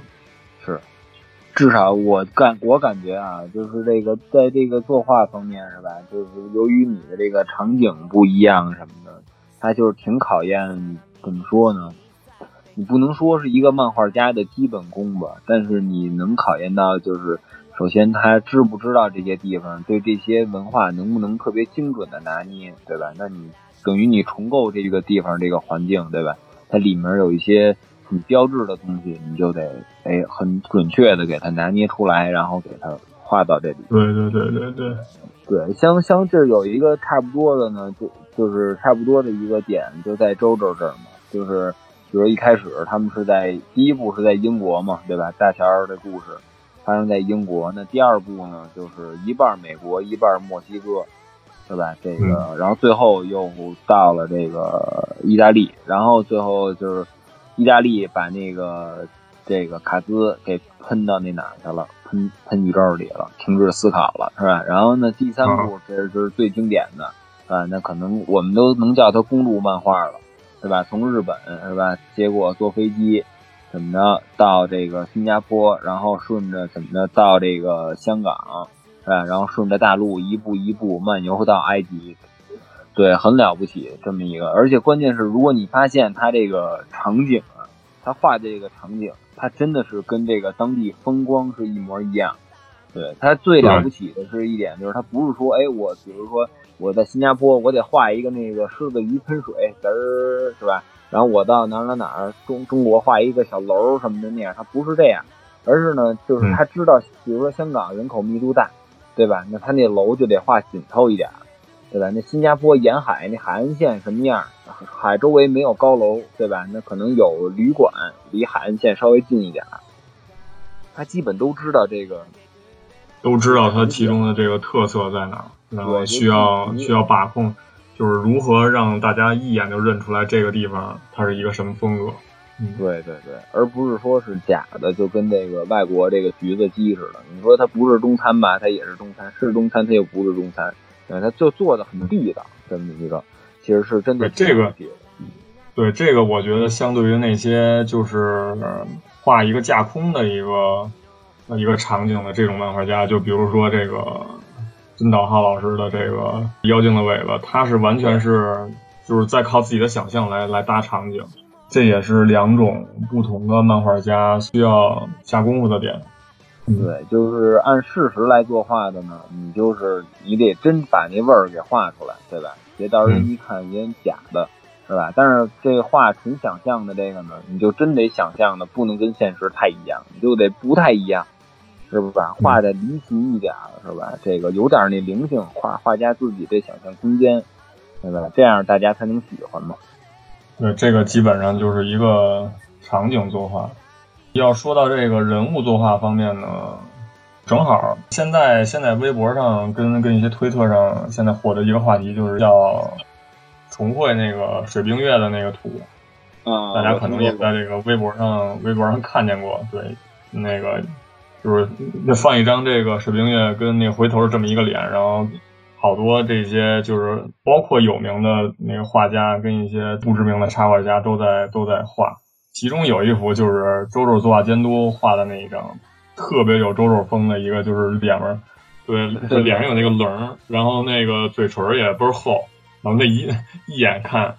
是至少我感我感觉啊，就是这个在这个作画方面是吧？就是由于你的这个场景不一样什么的，它就是挺考验怎么说呢？你不能说是一个漫画家的基本功吧，但是你能考验到就是首先他知不知道这些地方，对这些文化能不能特别精准的拿捏，对吧？那你等于你重构这个地方这个环境，对吧？它里面有一些。很标志的东西，你就得哎很准确的给它拿捏出来，然后给它画到这里。对对对对对对，相相这有一个差不多的呢，就就是差不多的一个点，就在周周这儿嘛。就是比如一开始他们是在第一部是在英国嘛，对吧？大乔的故事发生在英国。那第二部呢，就是一半美国，一半墨西哥，对吧？这个，然后最后又到了这个意大利，然后最后就是。意大利把那个这个卡兹给喷到那哪去了？喷喷宇宙里了，停止思考了，是吧？然后呢，第三部这是就是最经典的啊，那可能我们都能叫它公路漫画了，对吧？从日本是吧？结果坐飞机怎么着到这个新加坡，然后顺着怎么着到这个香港，是吧？然后顺着大陆一步一步漫游到埃及。对，很了不起这么一个，而且关键是，如果你发现他这个场景啊，他画的这个场景，他真的是跟这个当地风光是一模一样。对他最了不起的是一点，就是他不是说，哎，我比如说我在新加坡，我得画一个那个狮子鱼喷水，嘚儿是吧？然后我到哪儿哪哪儿中中国画一个小楼什么的那样，他不是这样，而是呢，就是他知道，比如说香港人口密度大，对吧？那他那楼就得画紧凑一点。对吧？那新加坡沿海那海岸线什么样？海周围没有高楼，对吧？那可能有旅馆，离海岸线稍微近一点。他基本都知道这个，都知道它其中的这个特色在哪，然后需要需要把控，就是如何让大家一眼就认出来这个地方它是一个什么风格。对对对，而不是说是假的，就跟那个外国这个橘子鸡似的。你说它不是中餐吧？它也是中餐；是中餐，它又不是中餐。对，它就做的很地道，这么一个，其实是真的。这个，对这个，我觉得相对于那些就是画一个架空的一个一个场景的这种漫画家，就比如说这个金岛浩老师的这个《妖精的尾巴》，他是完全是就是在靠自己的想象来来搭场景，这也是两种不同的漫画家需要下功夫的点。对，就是按事实来作画的呢，你就是你得真把那味儿给画出来，对吧？别到时候一看人假的，是吧？但是这画纯想象的这个呢，你就真得想象的不能跟现实太一样，你就得不太一样，是不是？画的离奇一点，是吧？这个有点那灵性，画画家自己这想象空间，对吧？这样大家才能喜欢嘛。对，这个基本上就是一个场景作画。要说到这个人物作画方面呢，正好现在现在微博上跟跟一些推特上现在火的一个话题就是要重绘那个水冰月的那个图，啊，大家可能也在这个微博上微博上看见过。对，那个就是放一张这个水冰月跟那个回头这么一个脸，然后好多这些就是包括有名的那个画家跟一些不知名的插画家都在都在画。其中有一幅就是周周作画监督画的那一张，特别有周周风的一个，就是脸面，对，脸上有那个棱，然后那个嘴唇也倍儿厚，然后那一一眼看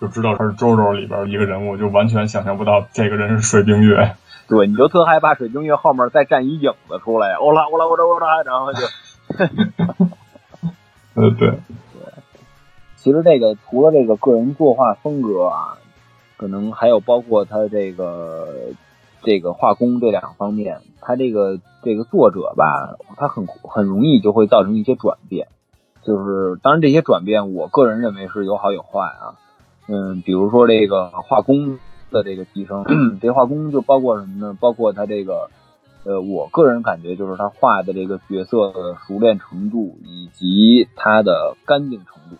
就知道他是周周里边一个人物，就完全想象不到这个人是水冰月。对，你就特害怕水冰月后面再站一影子出来，欧拉欧拉欧拉欧拉，然后就，呃对，对，其实这个除了这个个人作画风格啊。可能还有包括他这个这个画工这两方面，他这个这个作者吧，他很很容易就会造成一些转变，就是当然这些转变，我个人认为是有好有坏啊。嗯，比如说这个画工的这个提升，这画工就包括什么呢？包括他这个呃，我个人感觉就是他画的这个角色的熟练程度以及他的干净程度，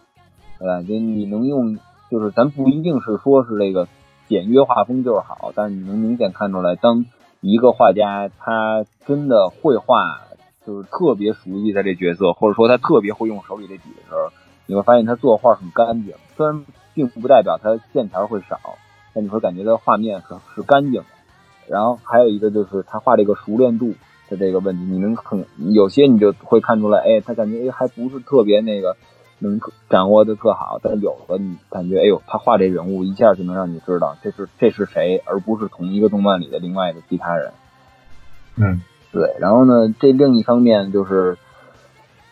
对吧？就你能用。就是咱不一定是说是这个简约画风就是好，但是你能明显看出来，当一个画家他真的会画，就是特别熟悉他这角色，或者说他特别会用手里这笔的时候，你会发现他作画很干净。虽然并不代表他线条会少，但你会感觉他画面是是干净的。然后还有一个就是他画这个熟练度的这个问题，你能很有些你就会看出来，哎，他感觉哎还不是特别那个。能掌握的特好，但有的你感觉，哎呦，他画这人物一下就能让你知道这是这是谁，而不是同一个动漫里的另外的其他人。嗯，对。然后呢，这另一方面就是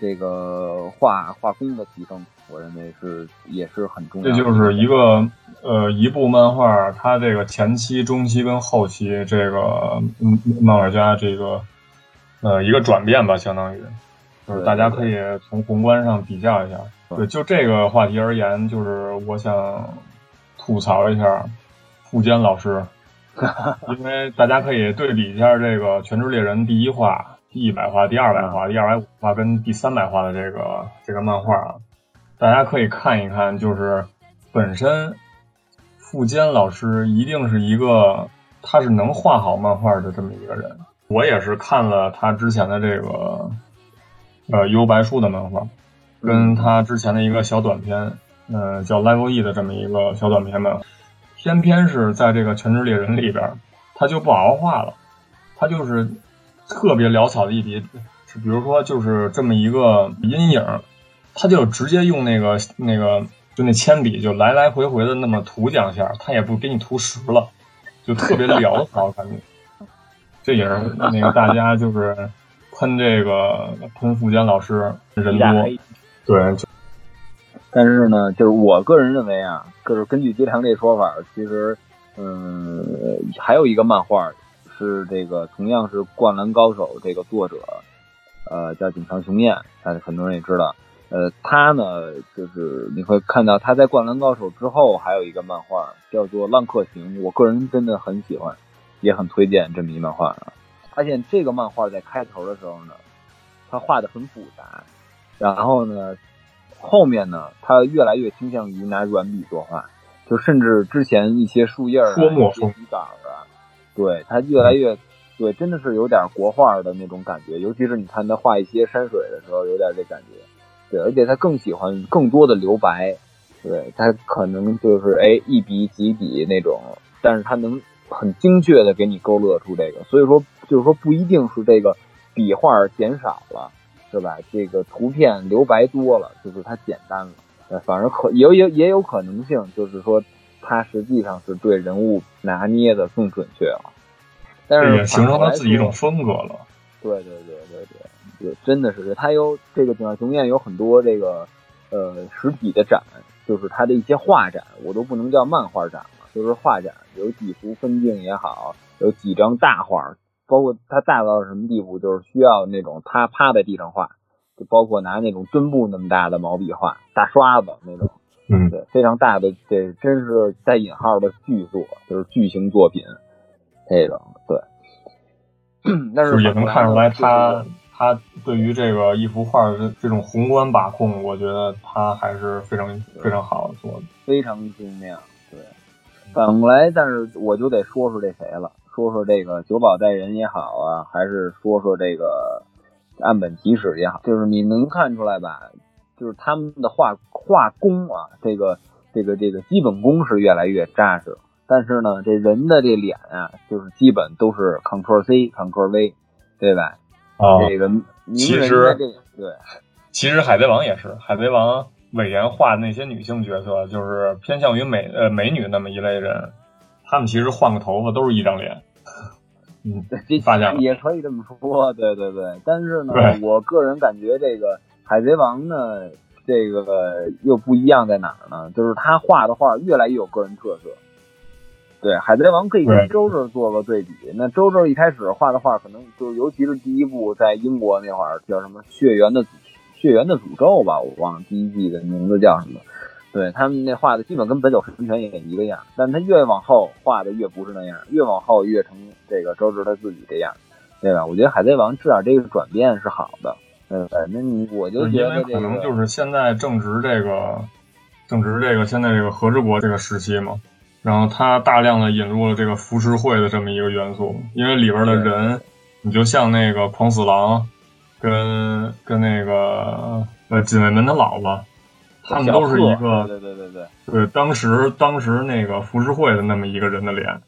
这个画画工的提升，我认为是也是很重要。这就是一个呃，一部漫画，它这个前期、中期跟后期，这个漫画家这个呃一个转变吧，相当于。就是大家可以从宏观上比较一下，对，就这个话题而言，就是我想吐槽一下富坚老师，因为大家可以对比一下这个《全职猎人》第一话、第一百话、第二百话、第二百五话跟第三百话的这个这个漫画啊，大家可以看一看，就是本身富坚老师一定是一个他是能画好漫画的这么一个人，我也是看了他之前的这个。呃，幽白树的漫画，跟他之前的一个小短片，呃，叫 Level E 的这么一个小短片吧，偏偏是在这个全职猎人里边，他就不好好画了，他就是特别潦草的一笔，比如说就是这么一个阴影，他就直接用那个那个就那铅笔就来来回回的那么涂两下，他也不给你涂实了，就特别潦草感觉，这也是那个大家就是。喷这个喷富坚老师人多，对，但是呢，就是我个人认为啊，就是根据吉良这说法，其实，嗯，还有一个漫画是这个同样是《灌篮高手》这个作者，呃，叫井上雄彦，大家很多人也知道，呃，他呢，就是你会看到他在《灌篮高手》之后还有一个漫画叫做《浪客行》，我个人真的很喜欢，也很推荐这么一漫画啊。发现这个漫画在开头的时候呢，他画的很复杂，然后呢，后面呢，他越来越倾向于拿软笔作画，就甚至之前一些树叶儿、一些笔杆啊，对他越来越，对，真的是有点国画的那种感觉。尤其是你看他画一些山水的时候，有点这感觉。对，而且他更喜欢更多的留白，对他可能就是哎一笔几笔那种，但是他能很精确的给你勾勒出这个，所以说。就是说，不一定是这个笔画减少了，是吧？这个图片留白多了，就是它简单了。呃，反而可也也也有可能性，就是说，他实际上是对人物拿捏的更准确了。但是也形成他自己一种风格了。对对对对对，对，真的是它有这个《景象雄彦》有很多这个呃实体的展，就是他的一些画展，我都不能叫漫画展了，就是画展，有几幅分镜也好，有几张大画。包括他大到什么地步，就是需要那种他趴在地上画，就包括拿那种墩布那么大的毛笔画，大刷子那种，嗯，对，非常大的，这真是带引号的巨作，就是巨型作品，这种对。但是也能看出来，他他对于这个一幅画的这种宏观把控，我觉得他还是非常非常好的做的，非常精妙，对。反过来，但是我就得说说这谁了，说说这个九保带人也好啊，还是说说这个岸本齐史也好，就是你能看出来吧？就是他们的画画工啊，这个这个这个基本功是越来越扎实，但是呢，这人的这脸啊，就是基本都是 Ctrl C Ctrl V，对吧？啊，这个其实对，其实海贼王也是海贼王。尾田画的那些女性角色，就是偏向于美呃美女那么一类人，他们其实换个头发都是一张脸。嗯，这发现也可以这么说，对对对。但是呢，我个人感觉这个海贼王呢，这个又不一样在哪儿呢？就是他画的画越来越有个人特色。对，海贼王可以跟周周做个对比。那周周一开始画的画，可能就尤其是第一部在英国那会儿叫什么《血缘的》。血缘的诅咒吧，我忘了第一季的名字叫什么。对他们那画的基本跟本九神拳也一个样，但他越往后画的越不是那样，越往后越成这个周芷他自己这样，对吧？我觉得海贼王至少这个转变是好的。呃，那你我就觉得可能就是现在正值这个正值这个现在这个和之国这个时期嘛，然后他大量的引入了这个浮世绘的这么一个元素，因为里边的人，你就像那个狂死狼。跟跟那个呃锦卫门他姥姥，他们都是一个对对对对对，当时当时那个浮世绘的那么一个人的脸，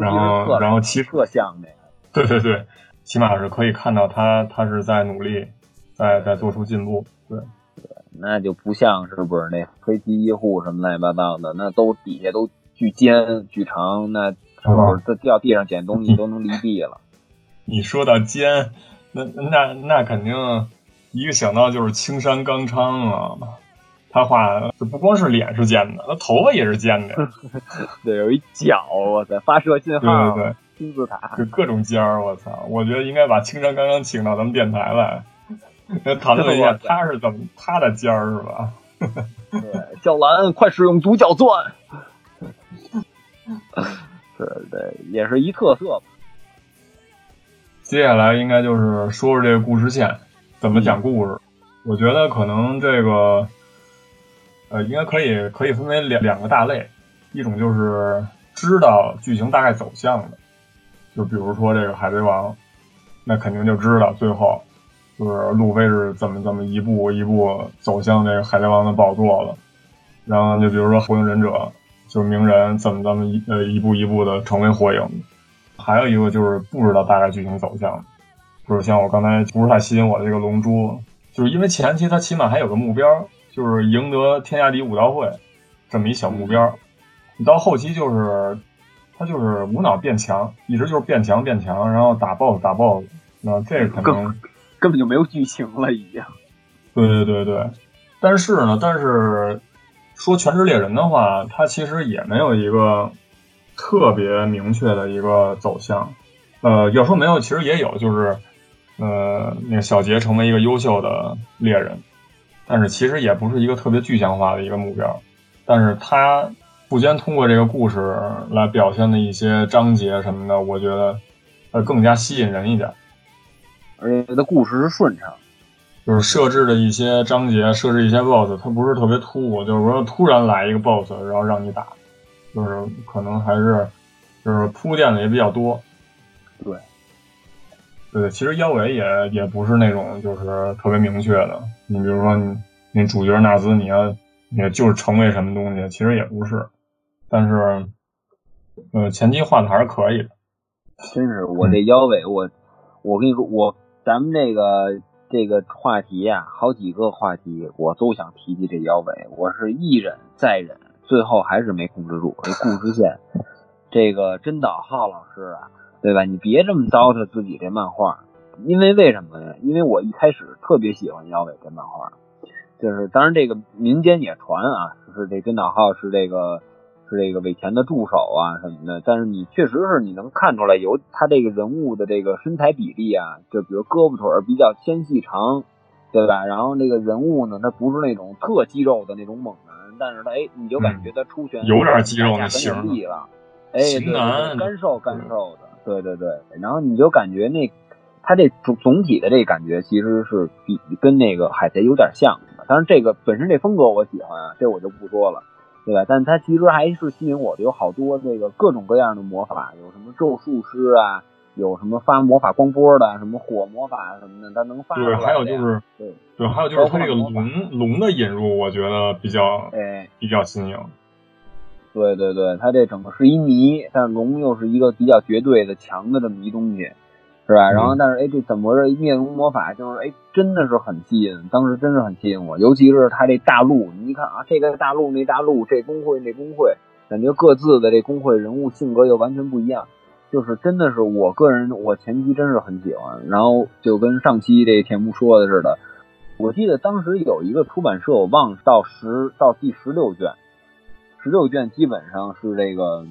然后然后其特像那个，对对对，起码是可以看到他他是在努力，在在做出进步，对。对，那就不像是不是那黑崎一护什么乱七八糟的，那都底下都巨尖巨长，那这掉地上捡东西都能离地了。你说到尖。那那那肯定，一个想到就是青山刚昌啊，他画就不光是脸是尖的，他头发也是尖的。对，有一角，我操，发射信号，对对对，金字塔，就各种尖儿，我操！我觉得应该把青山刚昌请到咱们电台来，讨论一下他是怎么他的尖儿是吧？对，小兰，快使用独角钻。是，对，也是一特色。接下来应该就是说说这个故事线怎么讲故事。我觉得可能这个，呃，应该可以可以分为两两个大类，一种就是知道剧情大概走向的，就比如说这个海贼王，那肯定就知道最后就是路飞是怎么怎么一步一步走向这个海贼王的宝座了。然后就比如说火影忍者，就是鸣人怎么怎么一呃一步一步的成为火影。还有一个就是不知道大概剧情走向，就是像我刚才不是太吸引我的这个龙珠，就是因为前期他起码还有个目标，就是赢得天下第一武道会这么一小目标。你到后期就是他就是无脑变强，一直就是变强变强，然后打 BOSS 打 BOSS，那这可能根本就没有剧情了，已经。对对对对，但是呢，但是说全职猎人的话，他其实也没有一个。特别明确的一个走向，呃，要说没有，其实也有，就是，呃，那个小杰成为一个优秀的猎人，但是其实也不是一个特别具象化的一个目标，但是他不间通过这个故事来表现的一些章节什么的，我觉得呃更加吸引人一点，而且他的故事是顺畅，就是设置的一些章节，设置一些 BOSS，它不是特别突兀，就是说突然来一个 BOSS，然后让你打。就是可能还是就是铺垫的也比较多，对，对，其实腰尾也也不是那种就是特别明确的。你比如说你你主角纳兹，你要也就是成为什么东西，其实也不是。但是呃，前期画的还是可以的。真是我这腰尾，我我跟你说，我咱们那个这个话题呀，好几个话题我都想提及这腰尾，我是一忍再忍。最后还是没控制住这故事线，这个真岛浩老师啊，对吧？你别这么糟蹋自己这漫画，因为为什么呀？因为我一开始特别喜欢腰尾这漫画，就是当然这个民间也传啊，是这真岛浩是这个是这个尾田的助手啊什么的。但是你确实是你能看出来，有他这个人物的这个身材比例啊，就比如胳膊腿比较纤细长，对吧？然后这个人物呢，他不是那种特肌肉的那种猛男。但是他哎，你就感觉他出拳有点肌肉的型了，哎，对，干瘦干瘦的，对对对。然后你就感觉那他这总总体的这感觉其实是比跟那个海贼有点像的。当然这个本身这风格我喜欢啊，这我就不说了。对吧？但它其实还是吸引我的，有好多这个各种各样的魔法，有什么咒术师啊，有什么发魔法光波的，什么火魔法什么的，它能发。对，还有就是对对，还有就是它这个龙龙的引入，我觉得比较哎比较新颖。对对对，它这整个是一谜，但龙又是一个比较绝对的强的这么一东西，是吧？然后但是哎，这怎么着灭龙魔法就是哎，真的是很吸引，当时真是很吸引我，尤其是他这大陆，你一看啊，这个大陆那大陆，这工会那工会，感觉各自的这工会人物性格又完全不一样，就是真的是我个人我前期真是很喜欢，然后就跟上期这田木说的似的，我记得当时有一个出版社，我忘了到十到第十六卷。十六卷基本上是这个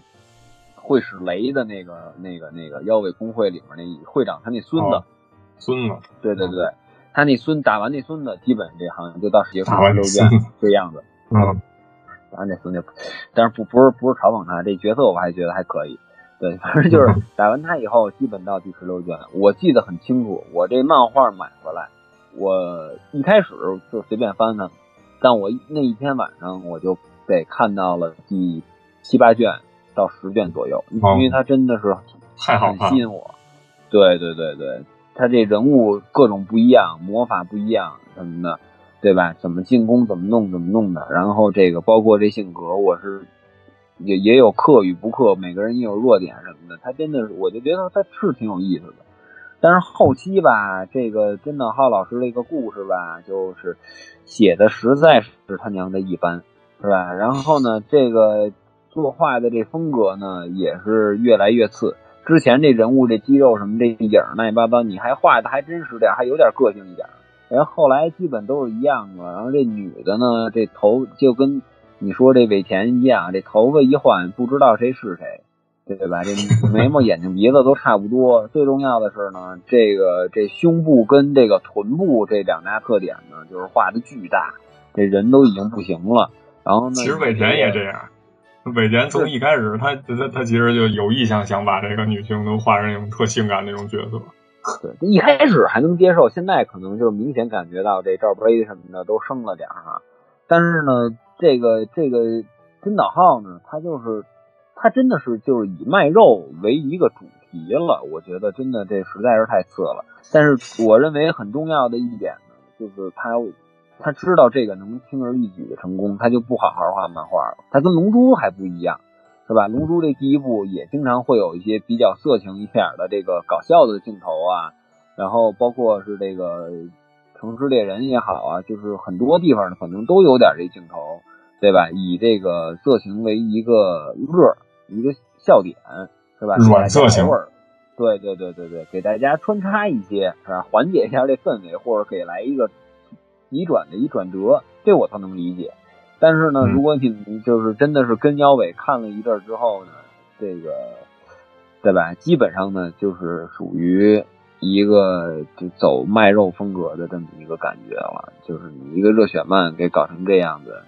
会使雷的那个、那个、那个妖尾工会里面那会长他那孙子，孙子，对对对，他那孙打完那孙子，基本这好像就到十六卷这样子。嗯，打完那孙子，但是不不是不是嘲讽他这角色，我还觉得还可以。对，反正就是打完他以后，基本到第十六卷，我记得很清楚。我这漫画买回来，我一开始就随便翻翻，但我那一天晚上我就。得看到了第七八卷到十卷左右，因为它真的是太好很吸引我。对对对对，他这人物各种不一样，魔法不一样什么的，对吧？怎么进攻，怎么弄，怎么弄的。然后这个包括这性格，我是也也有克与不克，每个人也有弱点什么的。他真的是，我就觉得他是挺有意思的。但是后期吧，这个真的浩老师这个故事吧，就是写的实在是他娘的一般。是吧？然后呢，这个作画的这风格呢，也是越来越次。之前这人物这肌肉什么这影乱七八糟，你还画的还真实点，还有点个性一点。然后后来基本都是一样的。然后这女的呢，这头就跟你说这尾田一样，这头发一换，不知道谁是谁，对吧？这眉毛、眼睛、鼻子都差不多。最重要的是呢，这个这胸部跟这个臀部这两大特点呢，就是画的巨大，这人都已经不行了。然后呢？其实尾田也这样。尾田从一开始，他他他其实就有意向想把这个女性都画成那种特性感那种角色。对，一开始还能接受，现在可能就是明显感觉到这罩杯什么的都升了点儿但是呢，这个这个金岛浩呢，他就是他真的是就是以卖肉为一个主题了。我觉得真的这实在是太次了。但是我认为很重要的一点呢，就是他。他知道这个能轻而易举的成功，他就不好好画漫画了。他跟《龙珠》还不一样，是吧？《龙珠》这第一部也经常会有一些比较色情一点的这个搞笑的镜头啊，然后包括是这个《城市猎人》也好啊，就是很多地方可能都有点这镜头，对吧？以这个色情为一个乐，一个笑点，是吧？软色情味儿，对对对对对，给大家穿插一些，是吧？缓解一下这氛围，或者给来一个。急转的一转折，这我倒能理解。但是呢，如果你就是真的是跟腰尾看了一阵之后呢，这个对吧？基本上呢，就是属于一个就走卖肉风格的这么一个感觉了。就是你一个热血漫给搞成这样子，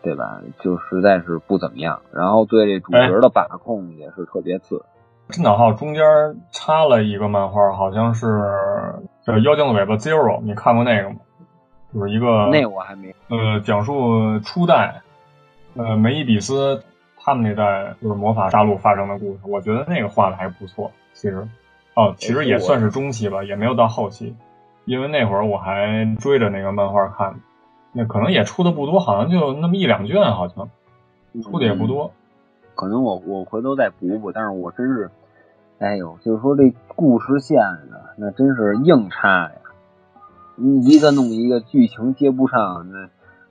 对吧？就实在是不怎么样。然后对这主角的把控也是特别次。真岛号中间插了一个漫画，好像是叫《妖精的尾巴 Zero》，你看过那个吗？就是一个那我还没呃，讲述初代呃梅伊比斯他们那代就是魔法大陆发生的故事，我觉得那个画的还不错。其实哦，其实也算是中期吧，也没有到后期，因为那会儿我还追着那个漫画看，那可能也出的不多，好像就那么一两卷，好像出的也不多。可能我我回头再补补，但是我真是，哎呦，就是说这故事线呢，那真是硬插呀。你一个弄一个剧情接不上，那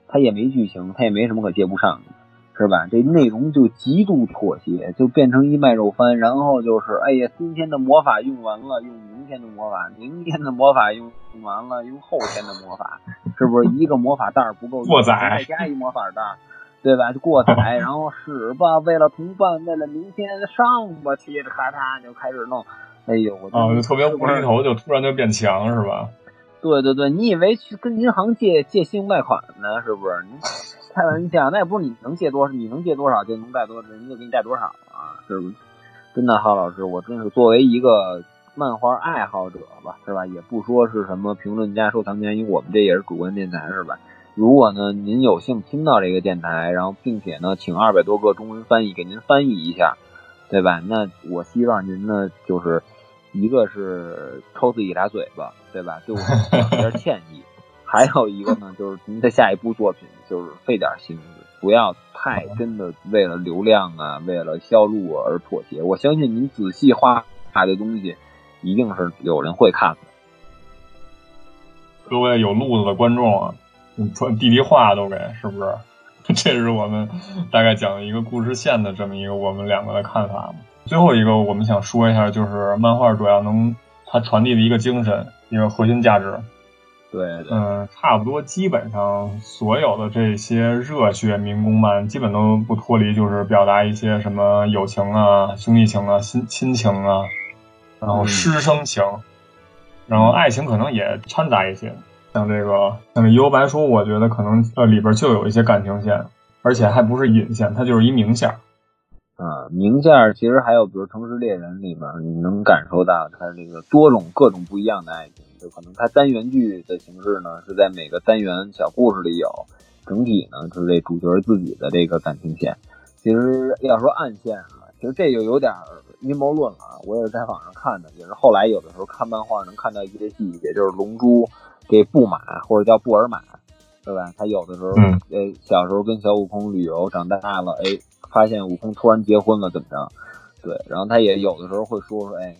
他也没剧情，他也没什么可接不上的，是吧？这内容就极度妥协，就变成一卖肉番，然后就是，哎呀，今天的魔法用完了，用明天的魔法，明天的魔法用完了，用后天的魔法，是不是一个魔法袋不够，过载，再加一魔法袋，对吧？就过载，然后使吧，为了同伴，为了明天上吧，接着咔嚓就开始弄，哎呦，我啊，就特别无厘头，就突然就变强，是吧？对对对，你以为去跟银行借借信用贷款呢？是不是？你开玩笑，那也不是你能借多少，你能借多少就能贷多少，人就给你贷多少啊？是不是？真的，郝老师，我真是作为一个漫画爱好者吧，是吧？也不说是什么评论家、收藏家，因为我们这也是主观电台，是吧？如果呢您有幸听到这个电台，然后并且呢请二百多个中文翻译给您翻译一下，对吧？那我希望您呢就是一个是抽自己俩嘴巴，对吧？对我表点歉意。还有一个呢，就是您的下一部作品就是费点心思，不要太真的为了流量啊，为了销路而妥协。我相信您仔细画画的东西，一定是有人会看的。各位有路子的观众啊，传弟弟话都给是不是？这是我们大概讲一个故事线的这么一个我们两个的看法。最后一个我们想说一下，就是漫画主要能它传递的一个精神，一个核心价值。对，嗯，差不多，基本上所有的这些热血民工漫，基本都不脱离，就是表达一些什么友情啊、兄弟情啊、亲亲情啊，然后师生情，然后爱情可能也掺杂一些。像这个，像这《幽白书》，我觉得可能呃里边就有一些感情线，而且还不是引线，它就是一明线。啊，明线其实还有，比如《城市猎人》里面，你能感受到它这个多种、各种不一样的爱情。就可能它单元剧的形式呢，是在每个单元小故事里有，整体呢是这主角自己的这个感情线。其实要说暗线啊，其实这就有点阴谋论了啊。我也是在网上看的，也是后来有的时候看漫画能看到一些细节，就是龙珠给布马或者叫布尔玛，对吧？他有的时候，呃，小时候跟小悟空旅游，长大了，哎，发现悟空突然结婚了，怎么着？对，然后他也有的时候会说说，哎。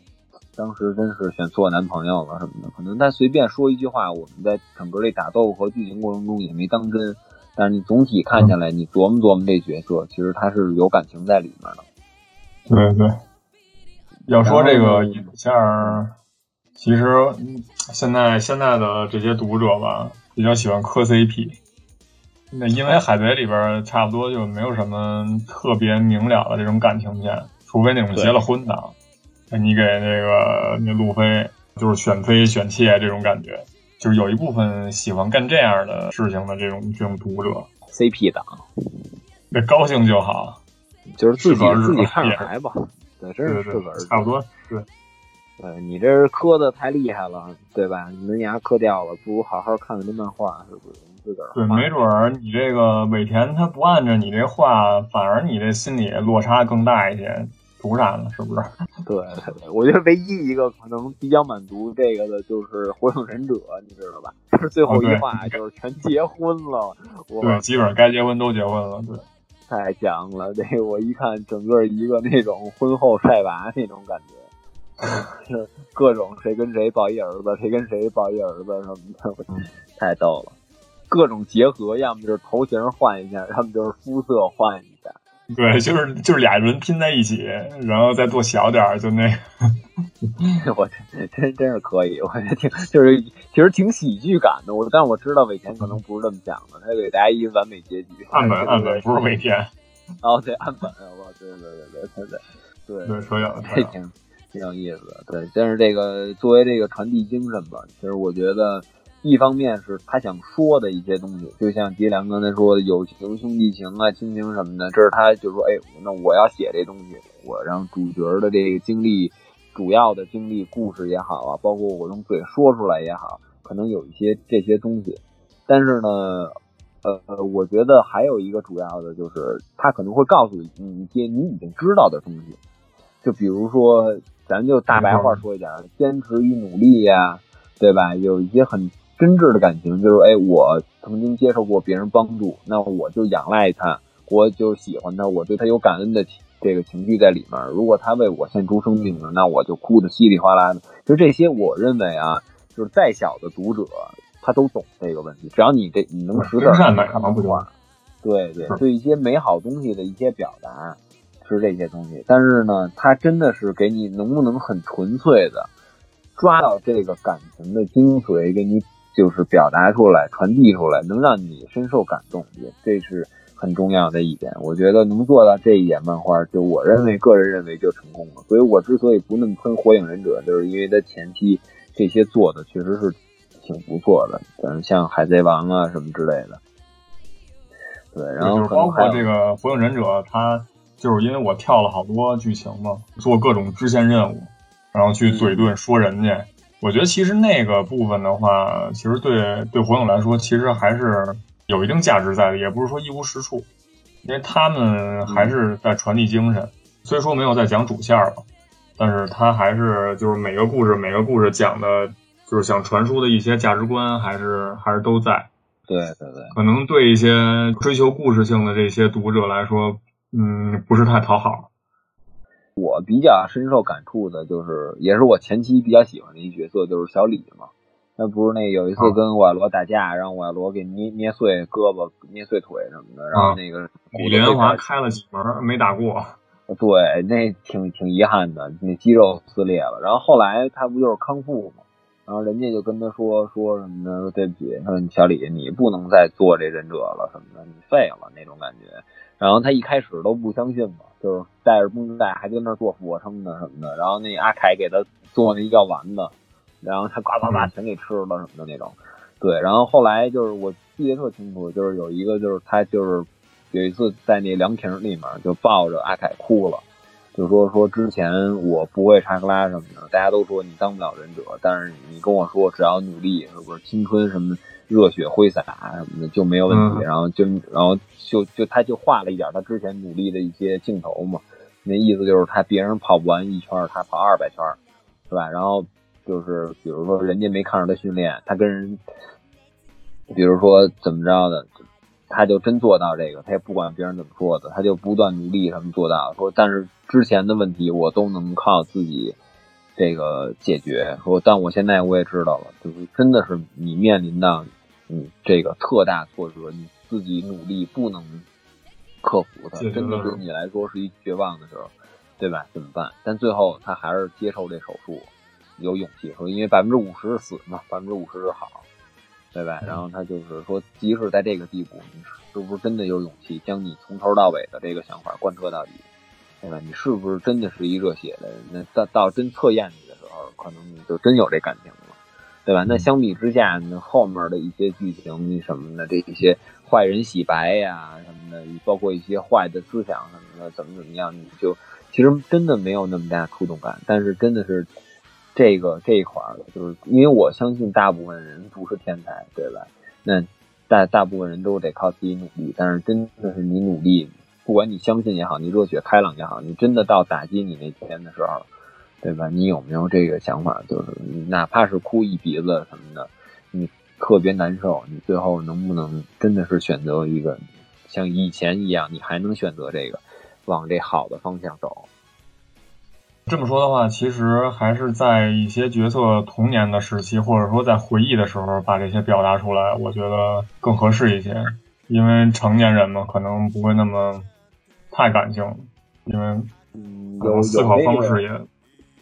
当时真是选错男朋友了什么的，可能他随便说一句话，我们在整个这打斗和剧情过程中也没当真。但是你总体看下来，你琢磨琢磨这角色，其实他是有感情在里面的。对对，要说这个影像，其实现在现在的这些读者吧，比较喜欢磕 CP。那因为海贼里边差不多就没有什么特别明了的这种感情线，除非那种结了婚的。你给那个那路飞就是选妃选妾这种感觉，就是有一部分喜欢干这样的事情的这种这种读者，CP 党，那高兴就好，就是自己自己看着来吧，对，真是自个儿差不多，对，对你这磕的太厉害了，对吧？门牙磕掉了，不如好好看看这漫画，是不是？自个儿对，没准儿你这个尾田他不按着你这话，反而你这心理落差更大一些。图啥呢？是不是？对，我觉得唯一一个可能比较满足这个的，就是《火影忍者》，你知道吧？就是最后一话，就是全结婚了。对，基本上该结婚都结婚了。对，太强了！这个我一看，整个一个那种婚后晒娃那种感觉，就 各种谁跟谁抱一儿子，谁跟谁抱一儿子什么的，太逗了。各种结合，要么就是头型换一下，要么就是肤色换一下。对，就是就是俩人拼在一起，然后再做小点儿，就那个。我真真是可以，我觉得挺就是其实挺喜剧感的。我但我知道伟田可能不是这么想的，他给大家一个完美结局。岸本，岸本不是伟田。哦，对，岸本，好对，对对对对对对对，说有这挺挺有意思的。对，但是这个作为这个传递精神吧，其实我觉得。一方面是他想说的一些东西，就像吉良刚才说的友情、兄弟情啊、亲情什么的，这是他就说，哎，那我要写这东西，我让主角的这个经历、主要的经历、故事也好啊，包括我用嘴说出来也好，可能有一些这些东西。但是呢，呃，我觉得还有一个主要的就是，他可能会告诉你一些你已经知道的东西，就比如说，咱就大白话说一点，坚持与努力呀，对吧？有一些很。真挚的感情就是，哎，我曾经接受过别人帮助，那我就仰赖他，我就喜欢他，我对他有感恩的这个情绪在里面。如果他为我献出生命了，那我就哭得稀里哗啦的。就这些，我认为啊，就是再小的读者，他都懂这个问题。只要你这你能识字善美嘛，不话，对对，对一些美好东西的一些表达是这些东西。但是呢，他真的是给你能不能很纯粹的抓到这个感情的精髓，给你。就是表达出来、传递出来，能让你深受感动，也这是很重要的一点。我觉得能做到这一点，漫画就我认为，个人认为就成功了。所以我之所以不那么喷《火影忍者》，就是因为它前期这些做的确实是挺不错的，嗯，像《海贼王》啊什么之类的。对，然后包括这个《火影忍者》，它就是因为我跳了好多剧情嘛，做各种支线任务，然后去嘴遁说人家。我觉得其实那个部分的话，其实对对火影来说，其实还是有一定价值在的，也不是说一无是处，因为他们还是在传递精神。虽说没有在讲主线吧，但是他还是就是每个故事每个故事讲的，就是想传输的一些价值观，还是还是都在。对对对，可能对一些追求故事性的这些读者来说，嗯，不是太讨好。我比较深受感触的就是，也是我前期比较喜欢的一角色，就是小李嘛。那不是那有一次跟瓦罗打架，让瓦罗给捏捏碎胳膊、捏碎腿什么的，然后那个李连华开了几门没打过。对，那挺挺遗憾的，那肌肉撕裂了。然后后来他不就是康复嘛，然后人家就跟他说说什么呢？说对不起，说小李，你不能再做这忍者了什么的，你废了那种感觉。然后他一开始都不相信嘛，就是带着绷带还跟那做俯卧撑呢什么的。然后那阿凯给他做那一药丸子，然后他呱呱呱全给吃了什么的那种。对，然后后来就是我记得特清楚，就是有一个就是他就是有一次在那凉亭里面就抱着阿凯哭了，就说说之前我不会查克拉什么的，大家都说你当不了忍者，但是你跟我说只要努力，是不是青春什么？热血挥洒什么的就没有问题，然后就然后就就他就画了一点他之前努力的一些镜头嘛，那意思就是他别人跑不完一圈，他跑二百圈，是吧？然后就是比如说人家没看着他训练，他跟人，比如说怎么着的，他就真做到这个，他也不管别人怎么说的，他就不断努力什么做到。说但是之前的问题我都能靠自己。这个解决说，但我现在我也知道了，就是真的是你面临的。嗯，这个特大挫折，你自己努力不能克服它，真的对你来说是一绝望的时候，对吧？怎么办？但最后他还是接受这手术，有勇气说，因为百分之五十是死嘛，百分之五十是好，对吧？然后他就是说，即使在这个地步，你是不是真的有勇气将你从头到尾的这个想法贯彻到底，对吧？你是不是真的是一热血的人？那到到真测验你的时候，可能你就真有这感情了。对吧？那相比之下，那后面的一些剧情什么的，这一些坏人洗白呀什么的，包括一些坏的思想什么的，怎么怎么样，你就其实真的没有那么大触动感。但是真的是这个这一块儿的，就是因为我相信大部分人不是天才，对吧？那大大部分人都得靠自己努力。但是真的是你努力，不管你相信也好，你热血开朗也好，你真的到打击你那天的时候。对吧？你有没有这个想法？就是哪怕是哭一鼻子什么的，你特别难受，你最后能不能真的是选择一个像以前一样，你还能选择这个往这好的方向走？这么说的话，其实还是在一些角色童年的时期，或者说在回忆的时候，把这些表达出来，我觉得更合适一些。因为成年人嘛，可能不会那么太感性，因为有思考方式也。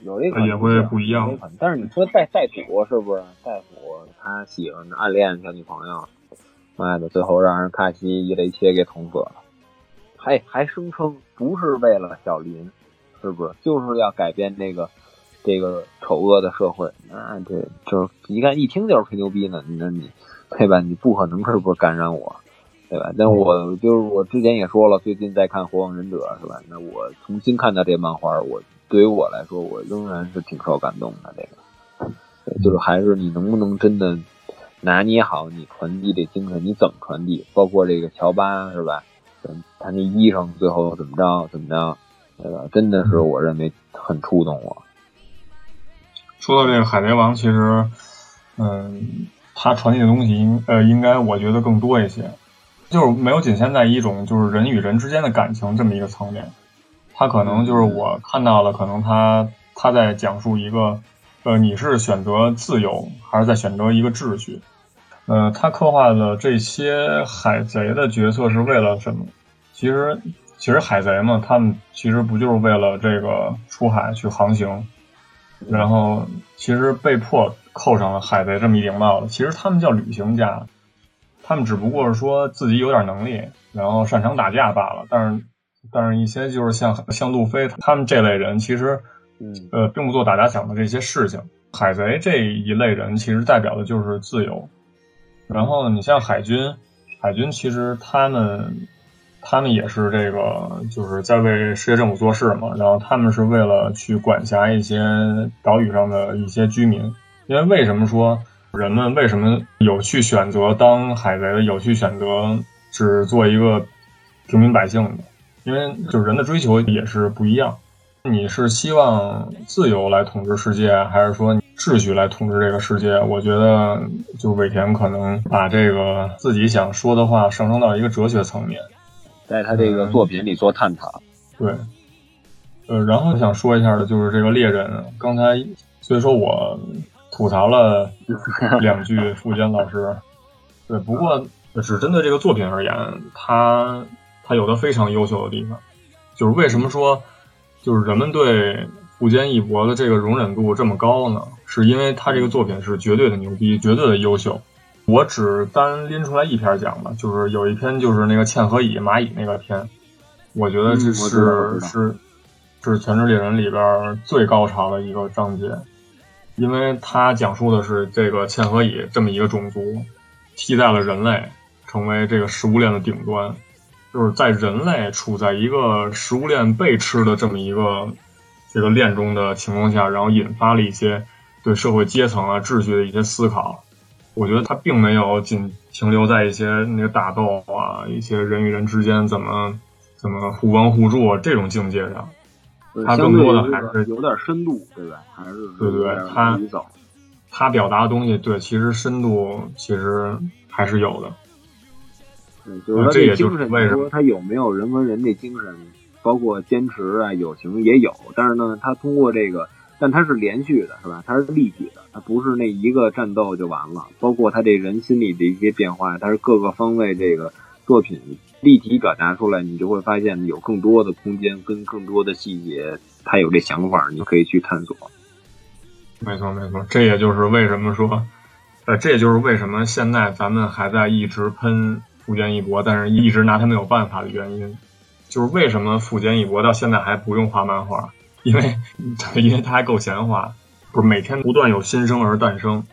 有一个也会不一样，但是你说带带土是不是？带土他喜欢暗恋小女朋友，妈的，最后让人卡西一雷切给捅死了，还还声称不是为了小林，是不是？就是要改变这个这个丑恶的社会。那这就是一看一听就是吹牛逼呢，那你对吧？你不可能是不是感染我，对吧？那我就是我之前也说了，最近在看《火影忍者》，是吧？那我重新看到这漫画，我。对于我来说，我仍然是挺受感动的。这个，就是还是你能不能真的拿捏好你传递的精神？你怎么传递？包括这个乔巴是吧？他那医生最后怎么着？怎么着？对吧？真的是我认为很触动我。说到这个海贼王，其实，嗯，他传递的东西应呃应该我觉得更多一些，就是没有仅限在一种就是人与人之间的感情这么一个层面。他可能就是我看到了，可能他他在讲述一个，呃，你是选择自由还是在选择一个秩序？呃，他刻画的这些海贼的角色是为了什么？其实，其实海贼嘛，他们其实不就是为了这个出海去航行，然后其实被迫扣上了海贼这么一顶帽子。其实他们叫旅行家，他们只不过是说自己有点能力，然后擅长打架罢了。但是。但是，一些就是像像路飞他们这类人，其实，呃，并不做大家想的这些事情。海贼这一类人，其实代表的就是自由。然后，你像海军，海军其实他们，他们也是这个，就是在为世界政府做事嘛。然后，他们是为了去管辖一些岛屿上的一些居民。因为为什么说人们为什么有去选择当海贼的，有去选择只做一个平民百姓的？因为就是人的追求也是不一样。你是希望自由来统治世界，还是说秩序来统治这个世界？我觉得，就尾田可能把这个自己想说的话上升到一个哲学层面，在他这个作品里做探讨。对，呃，然后想说一下的就是这个猎人。刚才虽说我吐槽了 两句富坚老师，对，不过只针对这个作品而言，他他有的非常优秀的地方，就是为什么说。就是人们对富坚义博的这个容忍度这么高呢，是因为他这个作品是绝对的牛逼，绝对的优秀。我只单拎出来一篇讲吧，就是有一篇就是那个嵌合蚁蚂蚁那个篇，我觉得这是是是全职猎人里边最高潮的一个章节，因为它讲述的是这个嵌合蚁这么一个种族，替代了人类成为这个食物链的顶端。就是在人类处在一个食物链被吃的这么一个这个链中的情况下，然后引发了一些对社会阶层啊秩序的一些思考。我觉得它并没有仅停留在一些那个打斗啊，一些人与人之间怎么怎么互帮互助这种境界上，它更多的还是有点深度，对吧？还是对对，它它表达的东西，对，其实深度其实还是有的。嗯，就是说这精神，你说他有没有人跟人这精神，包括坚持啊、友情也有，但是呢，他通过这个，但他是连续的，是吧？他是立体的，他不是那一个战斗就完了。包括他这人心里的一些变化，他是各个方位这个作品立体表达出来，你就会发现有更多的空间跟更多的细节，他有这想法，你可以去探索。没错，没错，这也就是为什么说，呃，这也就是为什么现在咱们还在一直喷。富坚义博，但是一直拿他没有办法的原因，就是为什么富坚义博到现在还不用画漫画？因为，因为他还够闲话，不是每天不断有新生儿诞生，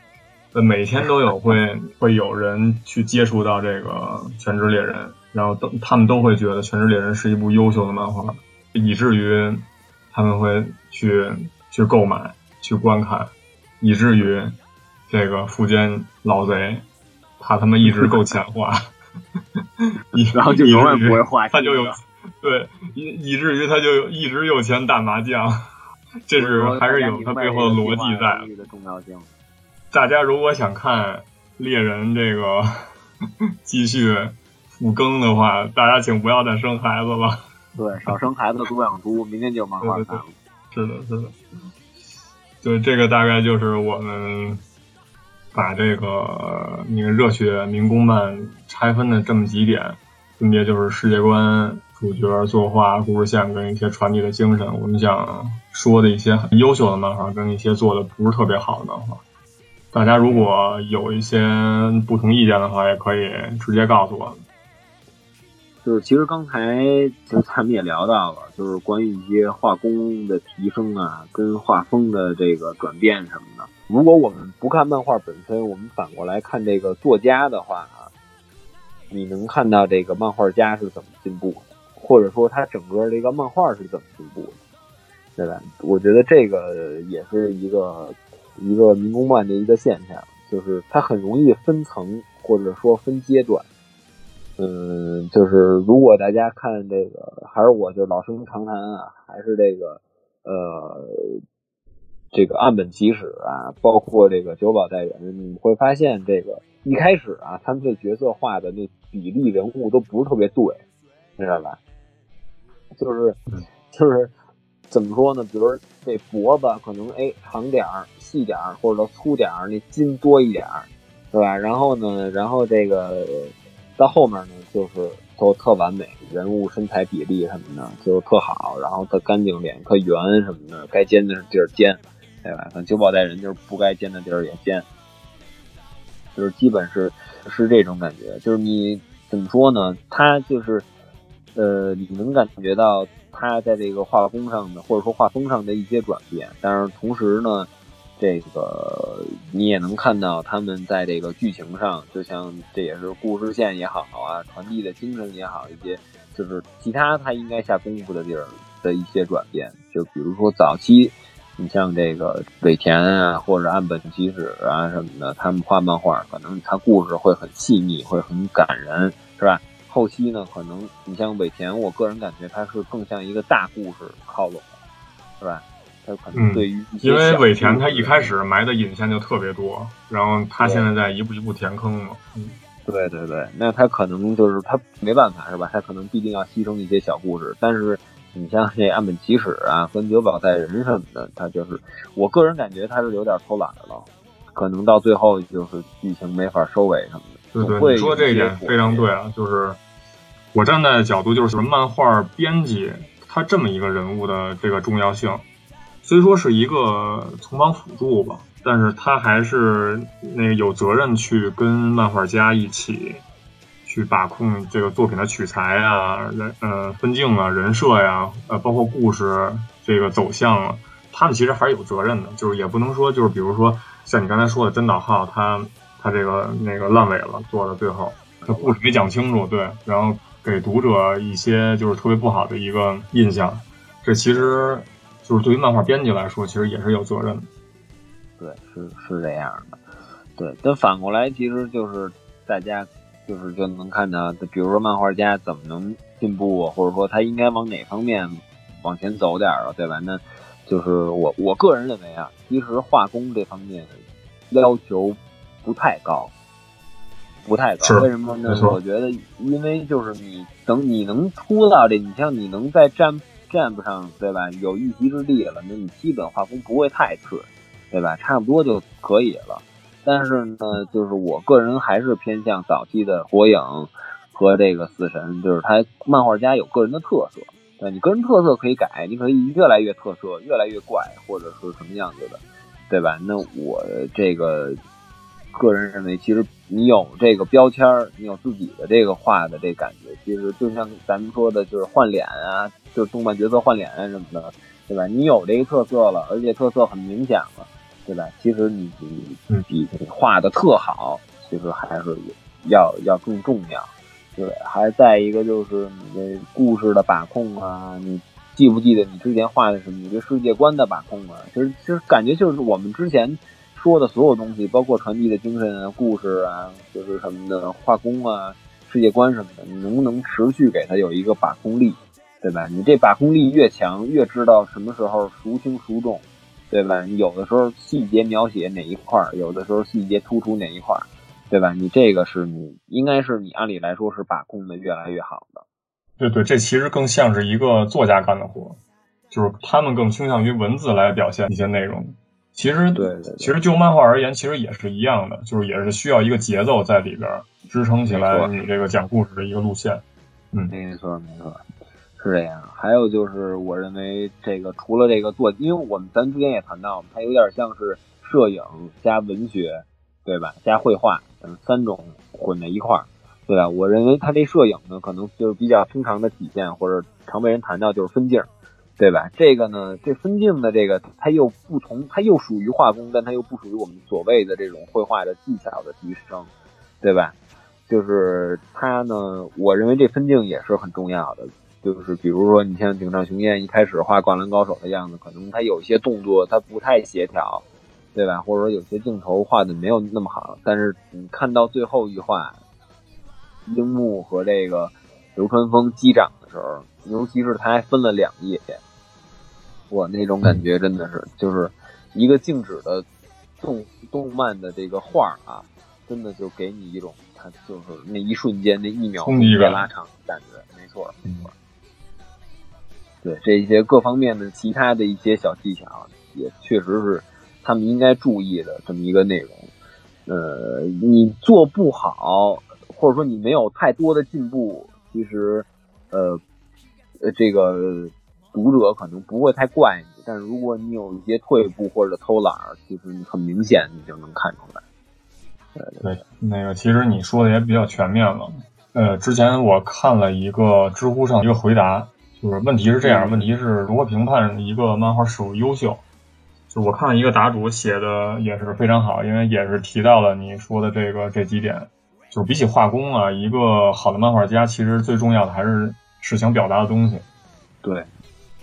呃，每天都有会会有人去接触到这个全职猎人，然后都他们都会觉得全职猎人是一部优秀的漫画，以至于他们会去去购买、去观看，以至于这个富坚老贼，他他妈一直够钱花。然后就永远不会画，他就有对以以至于他就一直有钱打麻将，这是还是有他背后的逻辑在。大家如果想看猎人这个 继续复更的话，大家请不要再生孩子了。对，少生孩子多养猪，明天就漫画看了。是的，是的。对，这个大概就是我们。把这个那个热血民工漫拆分的这么几点，分别就是世界观、主角、作画、故事线跟一些传递的精神。我们想说的一些很优秀的漫画，跟一些做的不是特别好的漫画。大家如果有一些不同意见的话，也可以直接告诉我。就是其实刚才其实咱们也聊到了，就是关于一些画工的提升啊，跟画风的这个转变什么的。如果我们不看漫画本身，我们反过来看这个作家的话啊，你能看到这个漫画家是怎么进步的，或者说他整个这个漫画是怎么进步的，对吧？我觉得这个也是一个一个民工漫的一个现象，就是它很容易分层或者说分阶段。嗯，就是如果大家看这个，还是我就老生常谈啊，还是这个呃。这个岸本齐史啊，包括这个久保代人，你会发现这个一开始啊，他们这角色画的那比例人物都不是特别对，知道吧？就是就是怎么说呢？比如这脖子可能哎长点儿、细点儿，或者说粗点儿，那筋多一点儿，是吧？然后呢，然后这个到后面呢，就是都特完美，人物身材比例什么的就特好，然后特干净，脸特圆什么的，该尖的地儿尖。对吧？像九保带人就是不该见的地儿也见，就是基本是是这种感觉。就是你怎么说呢？他就是，呃，你能感觉到他在这个画风上的，或者说画风上的一些转变。但是同时呢，这个你也能看到他们在这个剧情上，就像这也是故事线也好啊，传递的精神也好，一些就是其他他应该下功夫的地儿的一些转变。就比如说早期。你像这个尾田啊，或者岸本齐史啊什么的，他们画漫画，可能他故事会很细腻，会很感人，是吧？后期呢，可能你像尾田，我个人感觉他是更像一个大故事靠拢，是吧？他可能对于因为尾田他一开始埋的引线就特别多，然后他现在在一步一步填坑嘛。嗯，对对对，那他可能就是他没办法是吧？他可能必定要牺牲一些小故事，但是你像这岸本齐史啊，跟久保带人什么的，他就是我个人感觉他是有点偷懒了，可能到最后就是剧情没法收尾什么的。对对，你说这一点非常对啊，就是我站在的角度就是漫画编辑他这么一个人物的这个重要性。虽说是一个从旁辅助吧，但是他还是那个有责任去跟漫画家一起去把控这个作品的取材啊、人呃分镜啊、人设呀，呃包括故事这个走向啊，他们其实还是有责任的。就是也不能说就是比如说像你刚才说的真岛浩，他他这个那个烂尾了，做到最后他故事没讲清楚，对，然后给读者一些就是特别不好的一个印象，这其实。就是对于漫画编辑来说，其实也是有责任的。对，是是这样的。对，但反过来，其实就是大家就是就能看到，比如说漫画家怎么能进步，或者说他应该往哪方面往前走点儿了，对吧？那就是我我个人认为啊，其实画工这方面要求不太高，不太高。为什么呢？我觉得，因为就是你等你能出到这，你像你能在站。站不上，对吧？有一席之地了，那你基本画风不会太次，对吧？差不多就可以了。但是呢，就是我个人还是偏向早期的火影和这个死神，就是他漫画家有个人的特色，对你个人特色可以改，你可以越来越特色，越来越怪，或者是什么样子的，对吧？那我这个。个人认为，其实你有这个标签儿，你有自己的这个画的这感觉，其实就像咱们说的，就是换脸啊，就是动漫角色换脸啊什么的，对吧？你有这个特色了，而且特色很明显了，对吧？其实你你比比画的特好，其实还是要要更重要。对，还再一个就是你这故事的把控啊，你记不记得你之前画的什么？你对世界观的把控啊，其实其实感觉就是我们之前。说的所有东西，包括传递的精神啊、故事啊，就是什么的画工啊、世界观什么的，你能不能持续给它有一个把控力，对吧？你这把控力越强，越知道什么时候孰轻孰重，对吧？你有的时候细节描写哪一块儿，有的时候细节突出哪一块儿，对吧？你这个是你应该是你按理来说是把控的越来越好的。对对，这其实更像是一个作家干的活，就是他们更倾向于文字来表现一些内容。其实对，其实就漫画而言，其实也是一样的，就是也是需要一个节奏在里边支撑起来你这个讲故事的一个路线。嗯，没错没错，是这样。还有就是，我认为这个除了这个做，因为我们咱之前也谈到，它有点像是摄影加文学，对吧？加绘画等三种混在一块儿，对吧？我认为它这摄影呢，可能就是比较通常的体现，或者常被人谈到就是分镜。对吧？这个呢，这分镜的这个，它又不同，它又属于画工，但它又不属于我们所谓的这种绘画的技巧的提升，对吧？就是它呢，我认为这分镜也是很重要的。就是比如说，你像井上雄彦一开始画《灌篮高手》的样子，可能他有些动作他不太协调，对吧？或者说有些镜头画的没有那么好，但是你看到最后一画，樱木和这个流川枫击掌的时候。尤其是他还分了两页，我那种感觉真的是，就是一个静止的动动漫的这个画啊，真的就给你一种，它就是那一瞬间那一秒钟被拉长感觉，没错，没错。对这些各方面的其他的一些小技巧，也确实是他们应该注意的这么一个内容。呃，你做不好，或者说你没有太多的进步，其实，呃。呃，这个读者可能不会太怪你，但是如果你有一些退步或者偷懒，其实你很明显你就能看出来。对对，那个其实你说的也比较全面了。呃，之前我看了一个知乎上一个回答，就是问题是这样，问题是如何评判一个漫画是否优秀？就我看了一个答主写的也是非常好，因为也是提到了你说的这个这几点，就是比起画工啊，一个好的漫画家其实最重要的还是。是想表达的东西，对，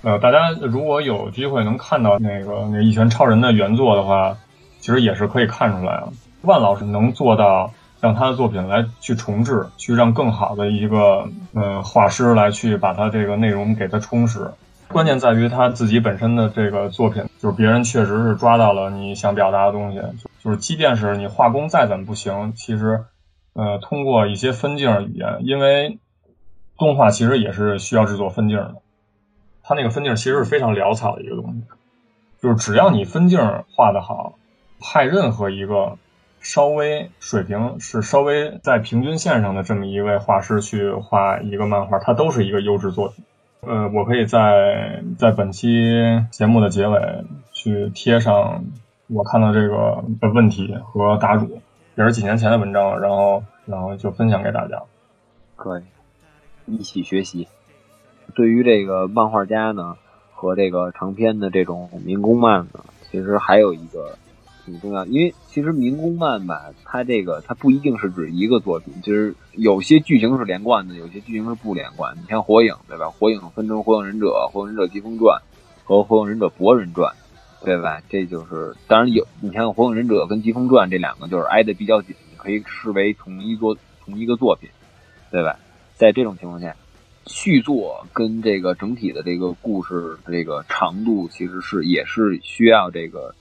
呃，大家如果有机会能看到那个那《一拳超人》的原作的话，其实也是可以看出来啊，万老师能做到让他的作品来去重置，去让更好的一个呃画师来去把他这个内容给他充实。关键在于他自己本身的这个作品，就是别人确实是抓到了你想表达的东西，就是即便是你画工再怎么不行，其实呃通过一些分镜语言，因为动画其实也是需要制作分镜的。它那个分镜其实是非常潦草的一个东西，就是只要你分镜画得好，派任何一个稍微水平是稍微在平均线上的这么一位画师去画一个漫画，它都是一个优质作品。呃，我可以在在本期节目的结尾去贴上我看到这个的问题和答主，也是几年前的文章，然后然后就分享给大家，可以一起学习。对于这个漫画家呢，和这个长篇的这种民工漫呢，其实还有一个挺重要，因为其实民工漫吧，它这个它不一定是指一个作品，就是有些剧情是连贯的，有些剧情是不连贯。你像火影，对吧？火影分成火影忍者、火影忍者疾风传和火影忍者博人传，对吧？这就是当然有，你像火影忍者跟疾风传这两个就是挨得比较紧，你可以视为同一作同一个作品，对吧？在这种情况下。续作跟这个整体的这个故事这个长度其实是也是需要这个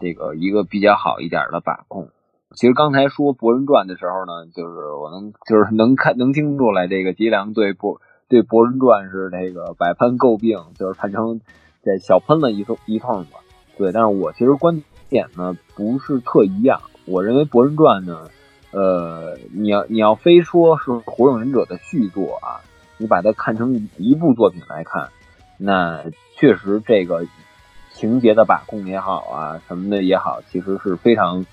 这个一个比较好一点的把控。其实刚才说《博人传》的时候呢，就是我能就是能看能听出来，这个吉良对博对《博人传》是这个百般诟病，就是反正这小喷了一通一通吧。对，但是我其实观点呢不是特一样。我认为《博人传》呢，呃，你要你要非说是《火影忍者》的续作啊。你把它看成一部作品来看，那确实这个情节的把控也好啊，什么的也好，其实是非常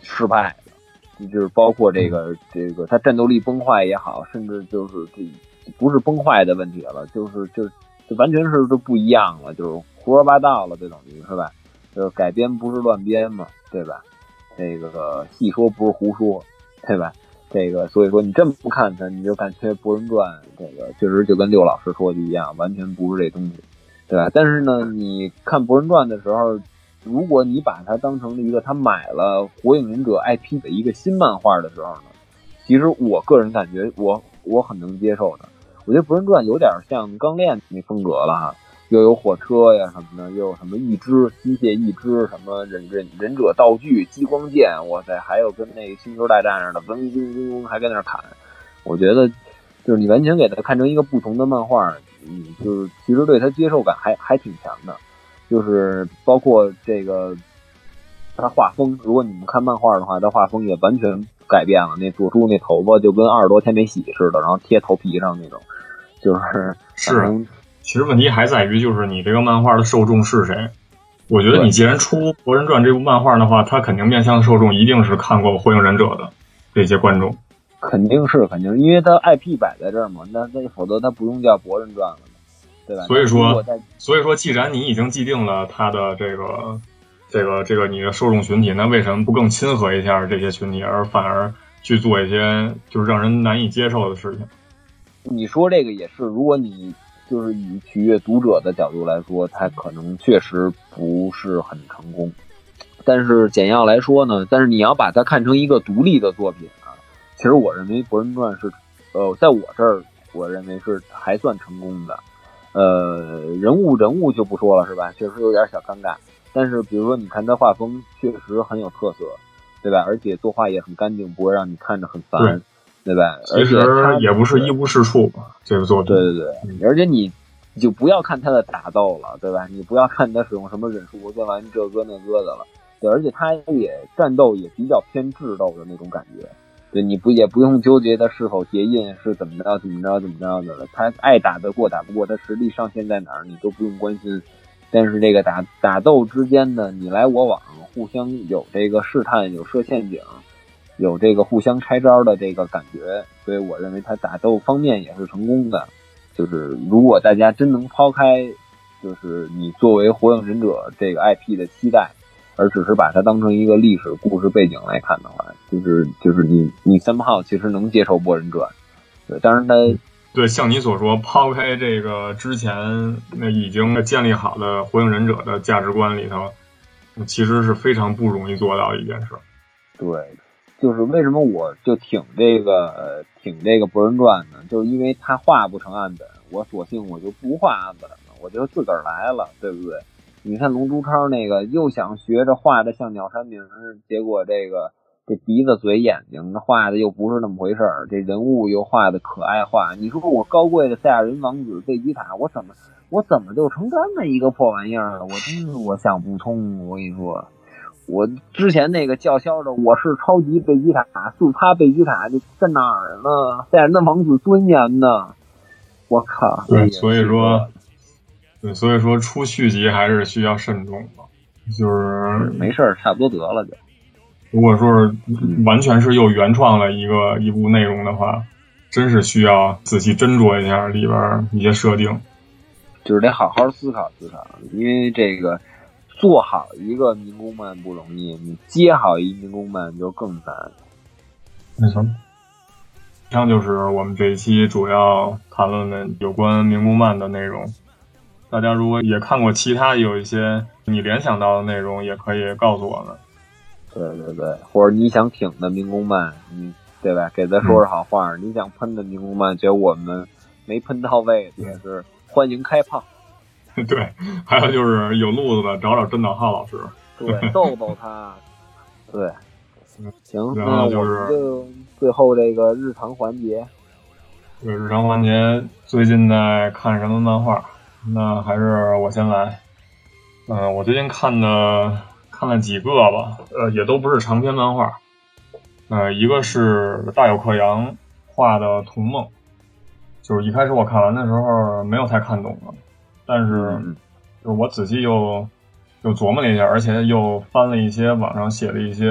失败的。就是包括这个这个他战斗力崩坏也好，甚至就是这不是崩坏的问题了，就是就就完全是就不一样了，就是胡说八道了，这等于是吧？就是改编不是乱编嘛，对吧？这个细说不是胡说，对吧？这个，所以说你这么不看它，你就感觉《博人传》这个确实就跟六老师说的一样，完全不是这东西，对吧？但是呢，你看《博人传》的时候，如果你把它当成了一个他买了《火影忍者》IP 的一个新漫画的时候呢，其实我个人感觉我我很能接受的。我觉得《博人传》有点像《钢炼》那风格了哈。又有火车呀什么的，又有什么一只机械一只什么忍忍忍者道具激光剑，哇塞，还有跟那个星球大战似的，嗡嗡嗡嗡还跟那砍。我觉得就是你完全给它看成一个不同的漫画，嗯，就是其实对他接受感还还挺强的。就是包括这个他画风，如果你们看漫画的话，他画风也完全改变了。那佐助那头发就跟二十多天没洗似的，然后贴头皮上那种，就是 是。其实问题还在于，就是你这个漫画的受众是谁？我觉得你既然出《博人传》这部漫画的话，他肯定面向的受众一定是看过《火影忍者》的这些观众。肯定是，肯定是，因为它 IP 摆在这儿嘛，那那否则它不用叫《博人传》了，对吧？所以说，所以说，既然你已经既定了它的这个、这个、这个你的受众群体，那为什么不更亲和一下这些群体，而反而去做一些就是让人难以接受的事情？你说这个也是，如果你。就是以取悦读者的角度来说，它可能确实不是很成功。但是简要来说呢，但是你要把它看成一个独立的作品啊，其实我认为《博人传》是，呃，在我这儿我认为是还算成功的。呃，人物人物就不说了，是吧？确实有点小尴尬。但是比如说，你看他画风确实很有特色，对吧？而且作画也很干净，不会让你看着很烦。对吧？其实也不是一无是处吧，这个作品。对对对，而且你你就不要看他的打斗了，对吧？你不要看他使用什么忍术这玩意这个那个的了。对，而且他也战斗也比较偏智斗的那种感觉。对，你不也不用纠结他是否结印是怎么着怎么着怎么着的了。他爱打得过打不过，他实力上限在哪儿你都不用关心。但是这个打打斗之间的你来我往，互相有这个试探，有设陷阱。有这个互相拆招的这个感觉，所以我认为他打斗方面也是成功的。就是如果大家真能抛开，就是你作为火影忍者这个 IP 的期待，而只是把它当成一个历史故事背景来看的话，就是就是你你三炮其实能接受《博人传》，对，当然他对，像你所说，抛开这个之前那已经建立好的火影忍者的价值观里头，其实是非常不容易做到一件事。对，就是为什么我就挺这个挺这个《博人传》呢？就是因为他画不成岸本，我索性我就不画岸本了，我就自个儿来了，对不对？你看龙珠超那个，又想学着画的像鸟山明，结果这个。这鼻子、嘴、眼睛，画的又不是那么回事儿。这人物又画的可爱化，你说我高贵的赛亚人王子贝吉塔，我怎么我怎么就成这么一个破玩意儿了？我真是我想不通。我跟你说，我之前那个叫嚣着我是超级贝吉塔，速趴贝吉塔就在哪儿呢？赛亚人的王子尊严呢？我靠！对，所以说，对，所以说出续集还是需要慎重的，就是没事儿，差不多得了就。如果说是完全是又原创了一个一部内容的话，真是需要仔细斟酌一下里边一些设定，就是得好好思考思考。因为这个做好一个民工漫不容易，你接好一民工漫就更难。没错。以上就是我们这一期主要谈论的有关民工漫的内容。大家如果也看过其他有一些你联想到的内容，也可以告诉我们。对对对，或者你想挺的民工漫，你对吧？给咱说说好话。你想喷的民工漫，觉得我们没喷到位，也是欢迎开炮。对，还有就是有路子的，找找真导浩老师，对，逗逗他。对，行，那就最后这个日常环节。对，日常环节最近在看什么漫画？那还是我先来。嗯，我最近看的。看了几个吧，呃，也都不是长篇漫画，呃，一个是大有克洋画的《童梦》，就是一开始我看完的时候没有太看懂的，但是就是我仔细又又琢磨了一下，而且又翻了一些网上写的一些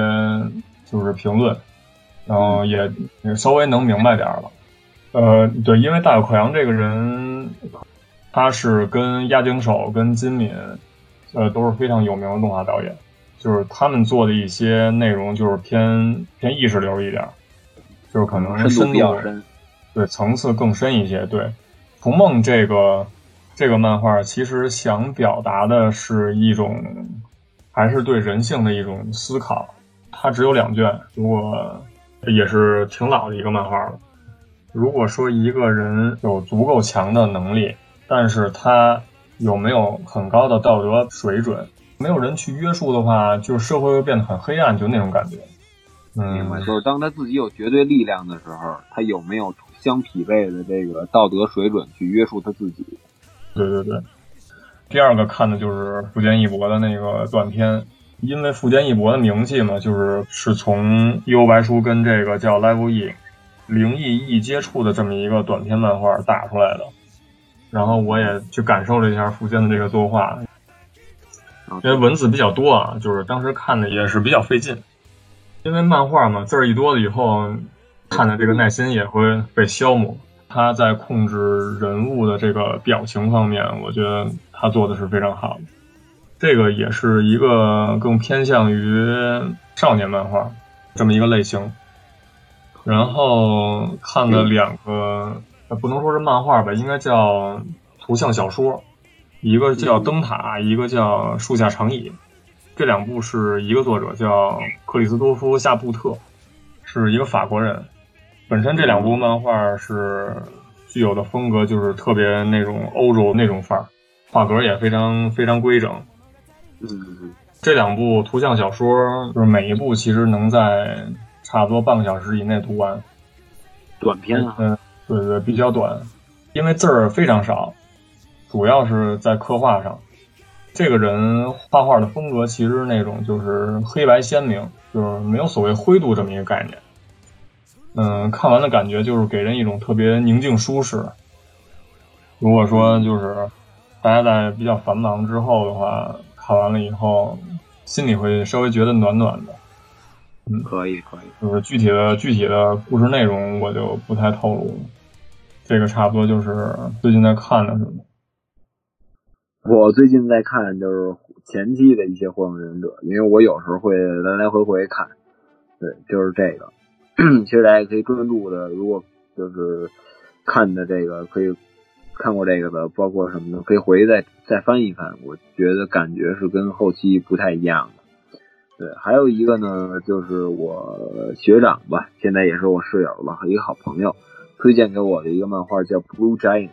就是评论，然后也也稍微能明白点了。呃，对，因为大有克洋这个人，他是跟押井守、跟金敏，呃，都是非常有名的动画导演。就是他们做的一些内容，就是偏偏意识流一点，就是可能是深度对层次更深一些。对《童梦》这个这个漫画，其实想表达的是一种，还是对人性的一种思考。它只有两卷，如果也是挺老的一个漫画了。如果说一个人有足够强的能力，但是他有没有很高的道德水准？没有人去约束的话，就是社会会变得很黑暗，就那种感觉。明白，就是当他自己有绝对力量的时候，他有没有相匹配的这个道德水准去约束他自己？对对对。第二个看的就是富坚义博的那个短片，因为富坚义博的名气嘛，就是是从《幽白书》跟这个叫《Live E》灵异一接触的这么一个短篇漫画打出来的。然后我也去感受了一下富坚的这个作画。因为文字比较多啊，就是当时看的也是比较费劲。因为漫画嘛，字儿一多了以后，看的这个耐心也会被消磨。他在控制人物的这个表情方面，我觉得他做的是非常好的。这个也是一个更偏向于少年漫画这么一个类型。然后看了两个，不能说是漫画吧，应该叫图像小说。一个叫《灯塔》，一个叫《树下长椅》，这两部是一个作者叫克里斯多夫·夏布特，是一个法国人。本身这两部漫画是具有的风格就是特别那种欧洲那种范儿，画格也非常非常规整。嗯，这两部图像小说就是每一部其实能在差不多半个小时以内读完。短篇啊？嗯，对对，比较短，因为字儿非常少。主要是在刻画上，这个人画画的风格其实那种就是黑白鲜明，就是没有所谓灰度这么一个概念。嗯，看完的感觉就是给人一种特别宁静舒适。如果说就是大家在比较繁忙之后的话，看完了以后心里会稍微觉得暖暖的。嗯，可以可以，就是具体的具体的故事内容我就不太透露。这个差不多就是最近在看的什么。我最近在看就是前期的一些火影忍者，因为我有时候会来来回回看，对，就是这个。其实大家可以专注的，如果就是看的这个可以看过这个的，包括什么的，可以回去再再翻一翻。我觉得感觉是跟后期不太一样的。对，还有一个呢，就是我学长吧，现在也是我室友了，一个好朋友推荐给我的一个漫画叫《Blue Giant》，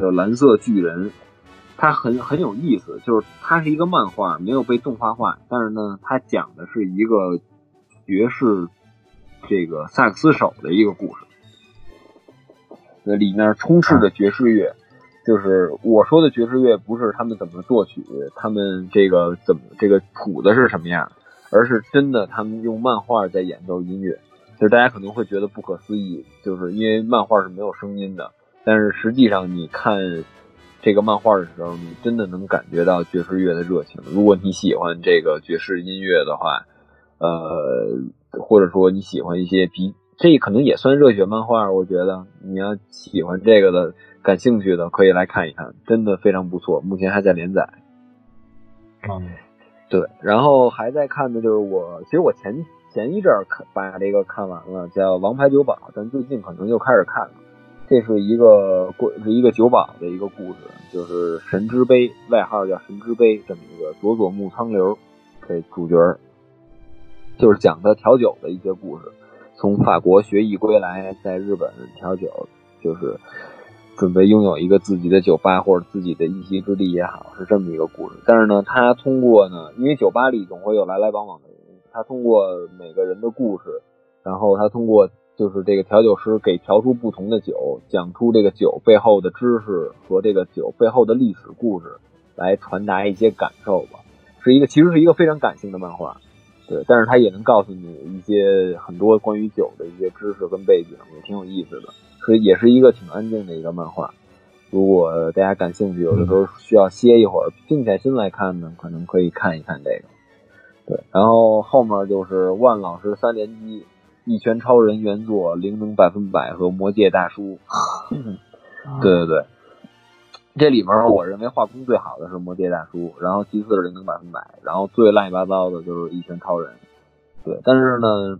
叫蓝色巨人。它很很有意思，就是它是一个漫画，没有被动画化，但是呢，它讲的是一个爵士这个萨克斯手的一个故事。那里面充斥着爵士乐，就是我说的爵士乐，不是他们怎么作曲，他们这个怎么这个谱子是什么样，而是真的他们用漫画在演奏音乐。就是大家可能会觉得不可思议，就是因为漫画是没有声音的，但是实际上你看。这个漫画的时候，你真的能感觉到爵士乐的热情。如果你喜欢这个爵士音乐的话，呃，或者说你喜欢一些比这可能也算热血漫画，我觉得你要喜欢这个的、感兴趣的，可以来看一看，真的非常不错。目前还在连载。嗯，对，然后还在看的就是我，其实我前前一阵看把这个看完了，叫《王牌酒保》，但最近可能又开始看了。这是一个过是一个酒保的一个故事，就是神之杯，外号叫神之杯，这么一个佐佐木苍流这主角，就是讲他调酒的一些故事。从法国学艺归来，在日本调酒，就是准备拥有一个自己的酒吧或者自己的一席之地也好，是这么一个故事。但是呢，他通过呢，因为酒吧里总会有来来往往的，他通过每个人的故事，然后他通过。就是这个调酒师给调出不同的酒，讲出这个酒背后的知识和这个酒背后的历史故事，来传达一些感受吧。是一个其实是一个非常感性的漫画，对，但是他也能告诉你一些很多关于酒的一些知识跟背景，也挺有意思的。所以也是一个挺安静的一个漫画。如果大家感兴趣，有的时候需要歇一会儿，静下心来看呢，可能可以看一看这个。对，然后后面就是万老师三连击。一拳超人原作、灵能百分百和魔界大叔，对对对，这里面我认为画工最好的是魔界大叔，然后其次是灵能百分百，然后最乱七八糟的就是一拳超人。对，但是呢，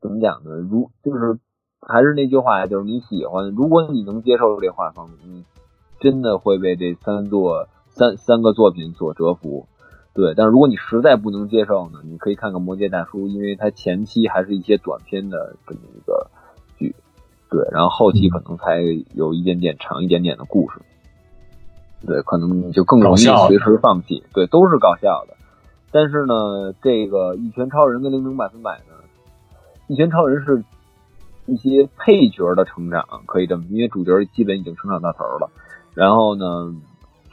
怎么讲呢？如就是还是那句话，就是你喜欢，如果你能接受这画风，你真的会被这三座三三个作品所折服。对，但是如果你实在不能接受呢，你可以看看《魔界大叔》，因为它前期还是一些短片的这么一个剧，对，然后后期可能才有一点点长一点点的故事，对，可能你就更容易随时放弃，对，都是搞笑的。但是呢，这个《一拳超人》跟《零零百分百》呢，《一拳超人》是一些配角的成长，可以这么，因为主角基本已经成长到头了，然后呢。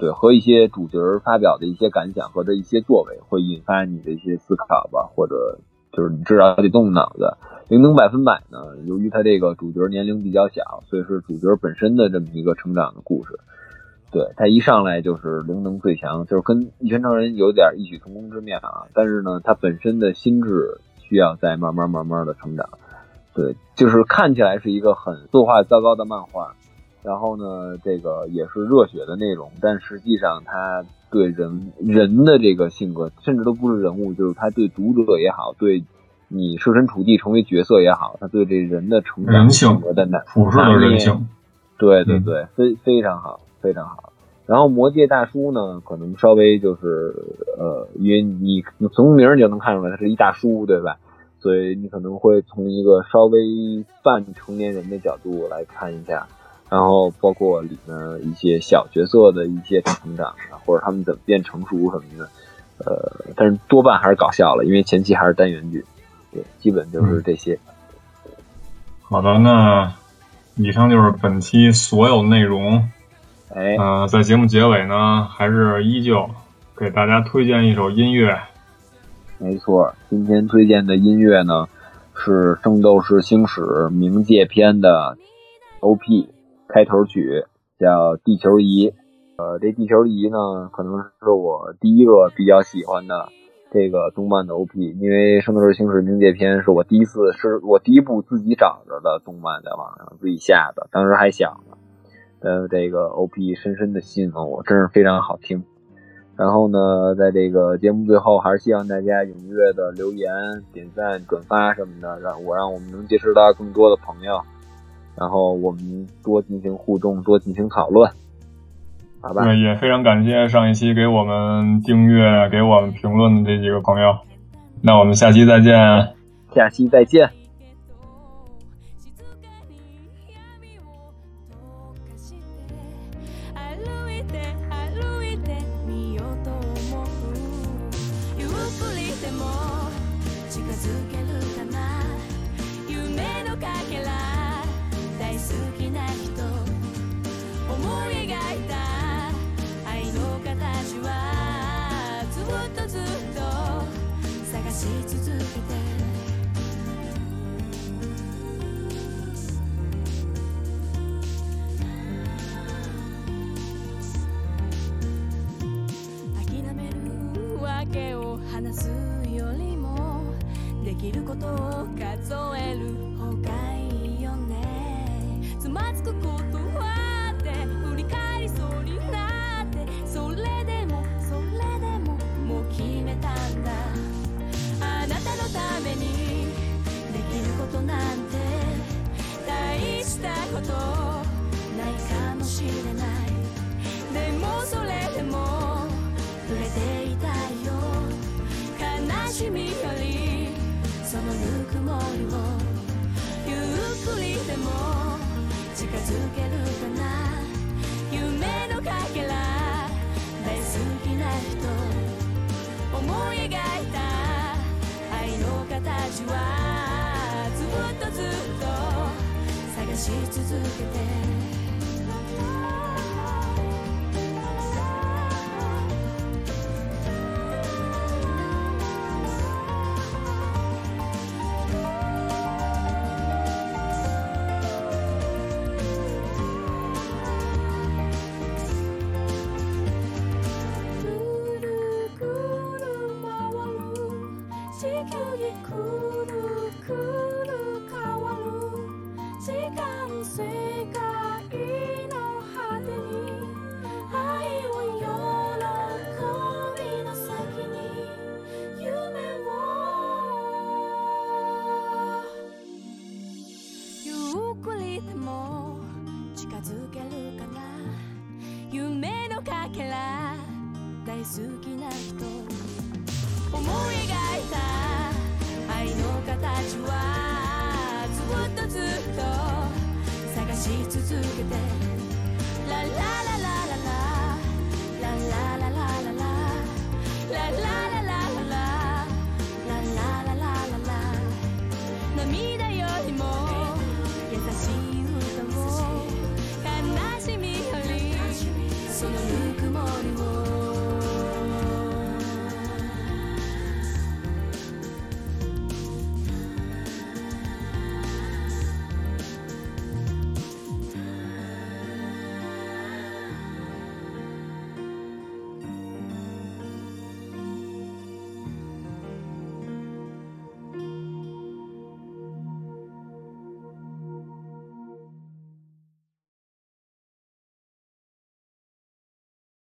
对，和一些主角发表的一些感想和的一些作为，会引发你的一些思考吧，或者就是你至少得动动脑子。灵能百分百呢，由于他这个主角年龄比较小，所以是主角本身的这么一个成长的故事。对他一上来就是灵能最强，就是跟一拳超人有点异曲同工之妙啊。但是呢，他本身的心智需要再慢慢慢慢的成长。对，就是看起来是一个很作画糟糕的漫画。然后呢，这个也是热血的内容，但实际上他对人人的这个性格，甚至都不是人物，就是他对读者也好，对你设身处地成为角色也好，他对这人的成长性格的难的人性，对对对，非非常好，非常好。然后魔界大叔呢，可能稍微就是呃，因为你从名儿你就能看出来，他是一大叔，对吧？所以你可能会从一个稍微半成年人的角度来看一下。然后包括里面一些小角色的一些成长啊，或者他们怎么变成熟什么的，呃，但是多半还是搞笑了，因为前期还是单元剧，对，基本就是这些。好的，那以上就是本期所有内容。哎，呃，在节目结尾呢，还是依旧给大家推荐一首音乐。没错，今天推荐的音乐呢是《圣斗士星矢冥界篇》的 OP。开头曲叫《地球仪》，呃，这《地球仪》呢，可能是我第一个比较喜欢的这个动漫的 OP，因为《圣斗士星矢冥界篇》是我第一次，是我第一部自己找着的动漫，在网上自己下的，当时还想呢。呃，这个 OP 深深的吸引了我，真是非常好听。然后呢，在这个节目最后，还是希望大家踊跃的留言、点赞、转发什么的，让我让我们能结识到更多的朋友。然后我们多进行互动，多进行讨论，好吧？对，也非常感谢上一期给我们订阅、给我们评论的这几个朋友。那我们下期再见，下期再见。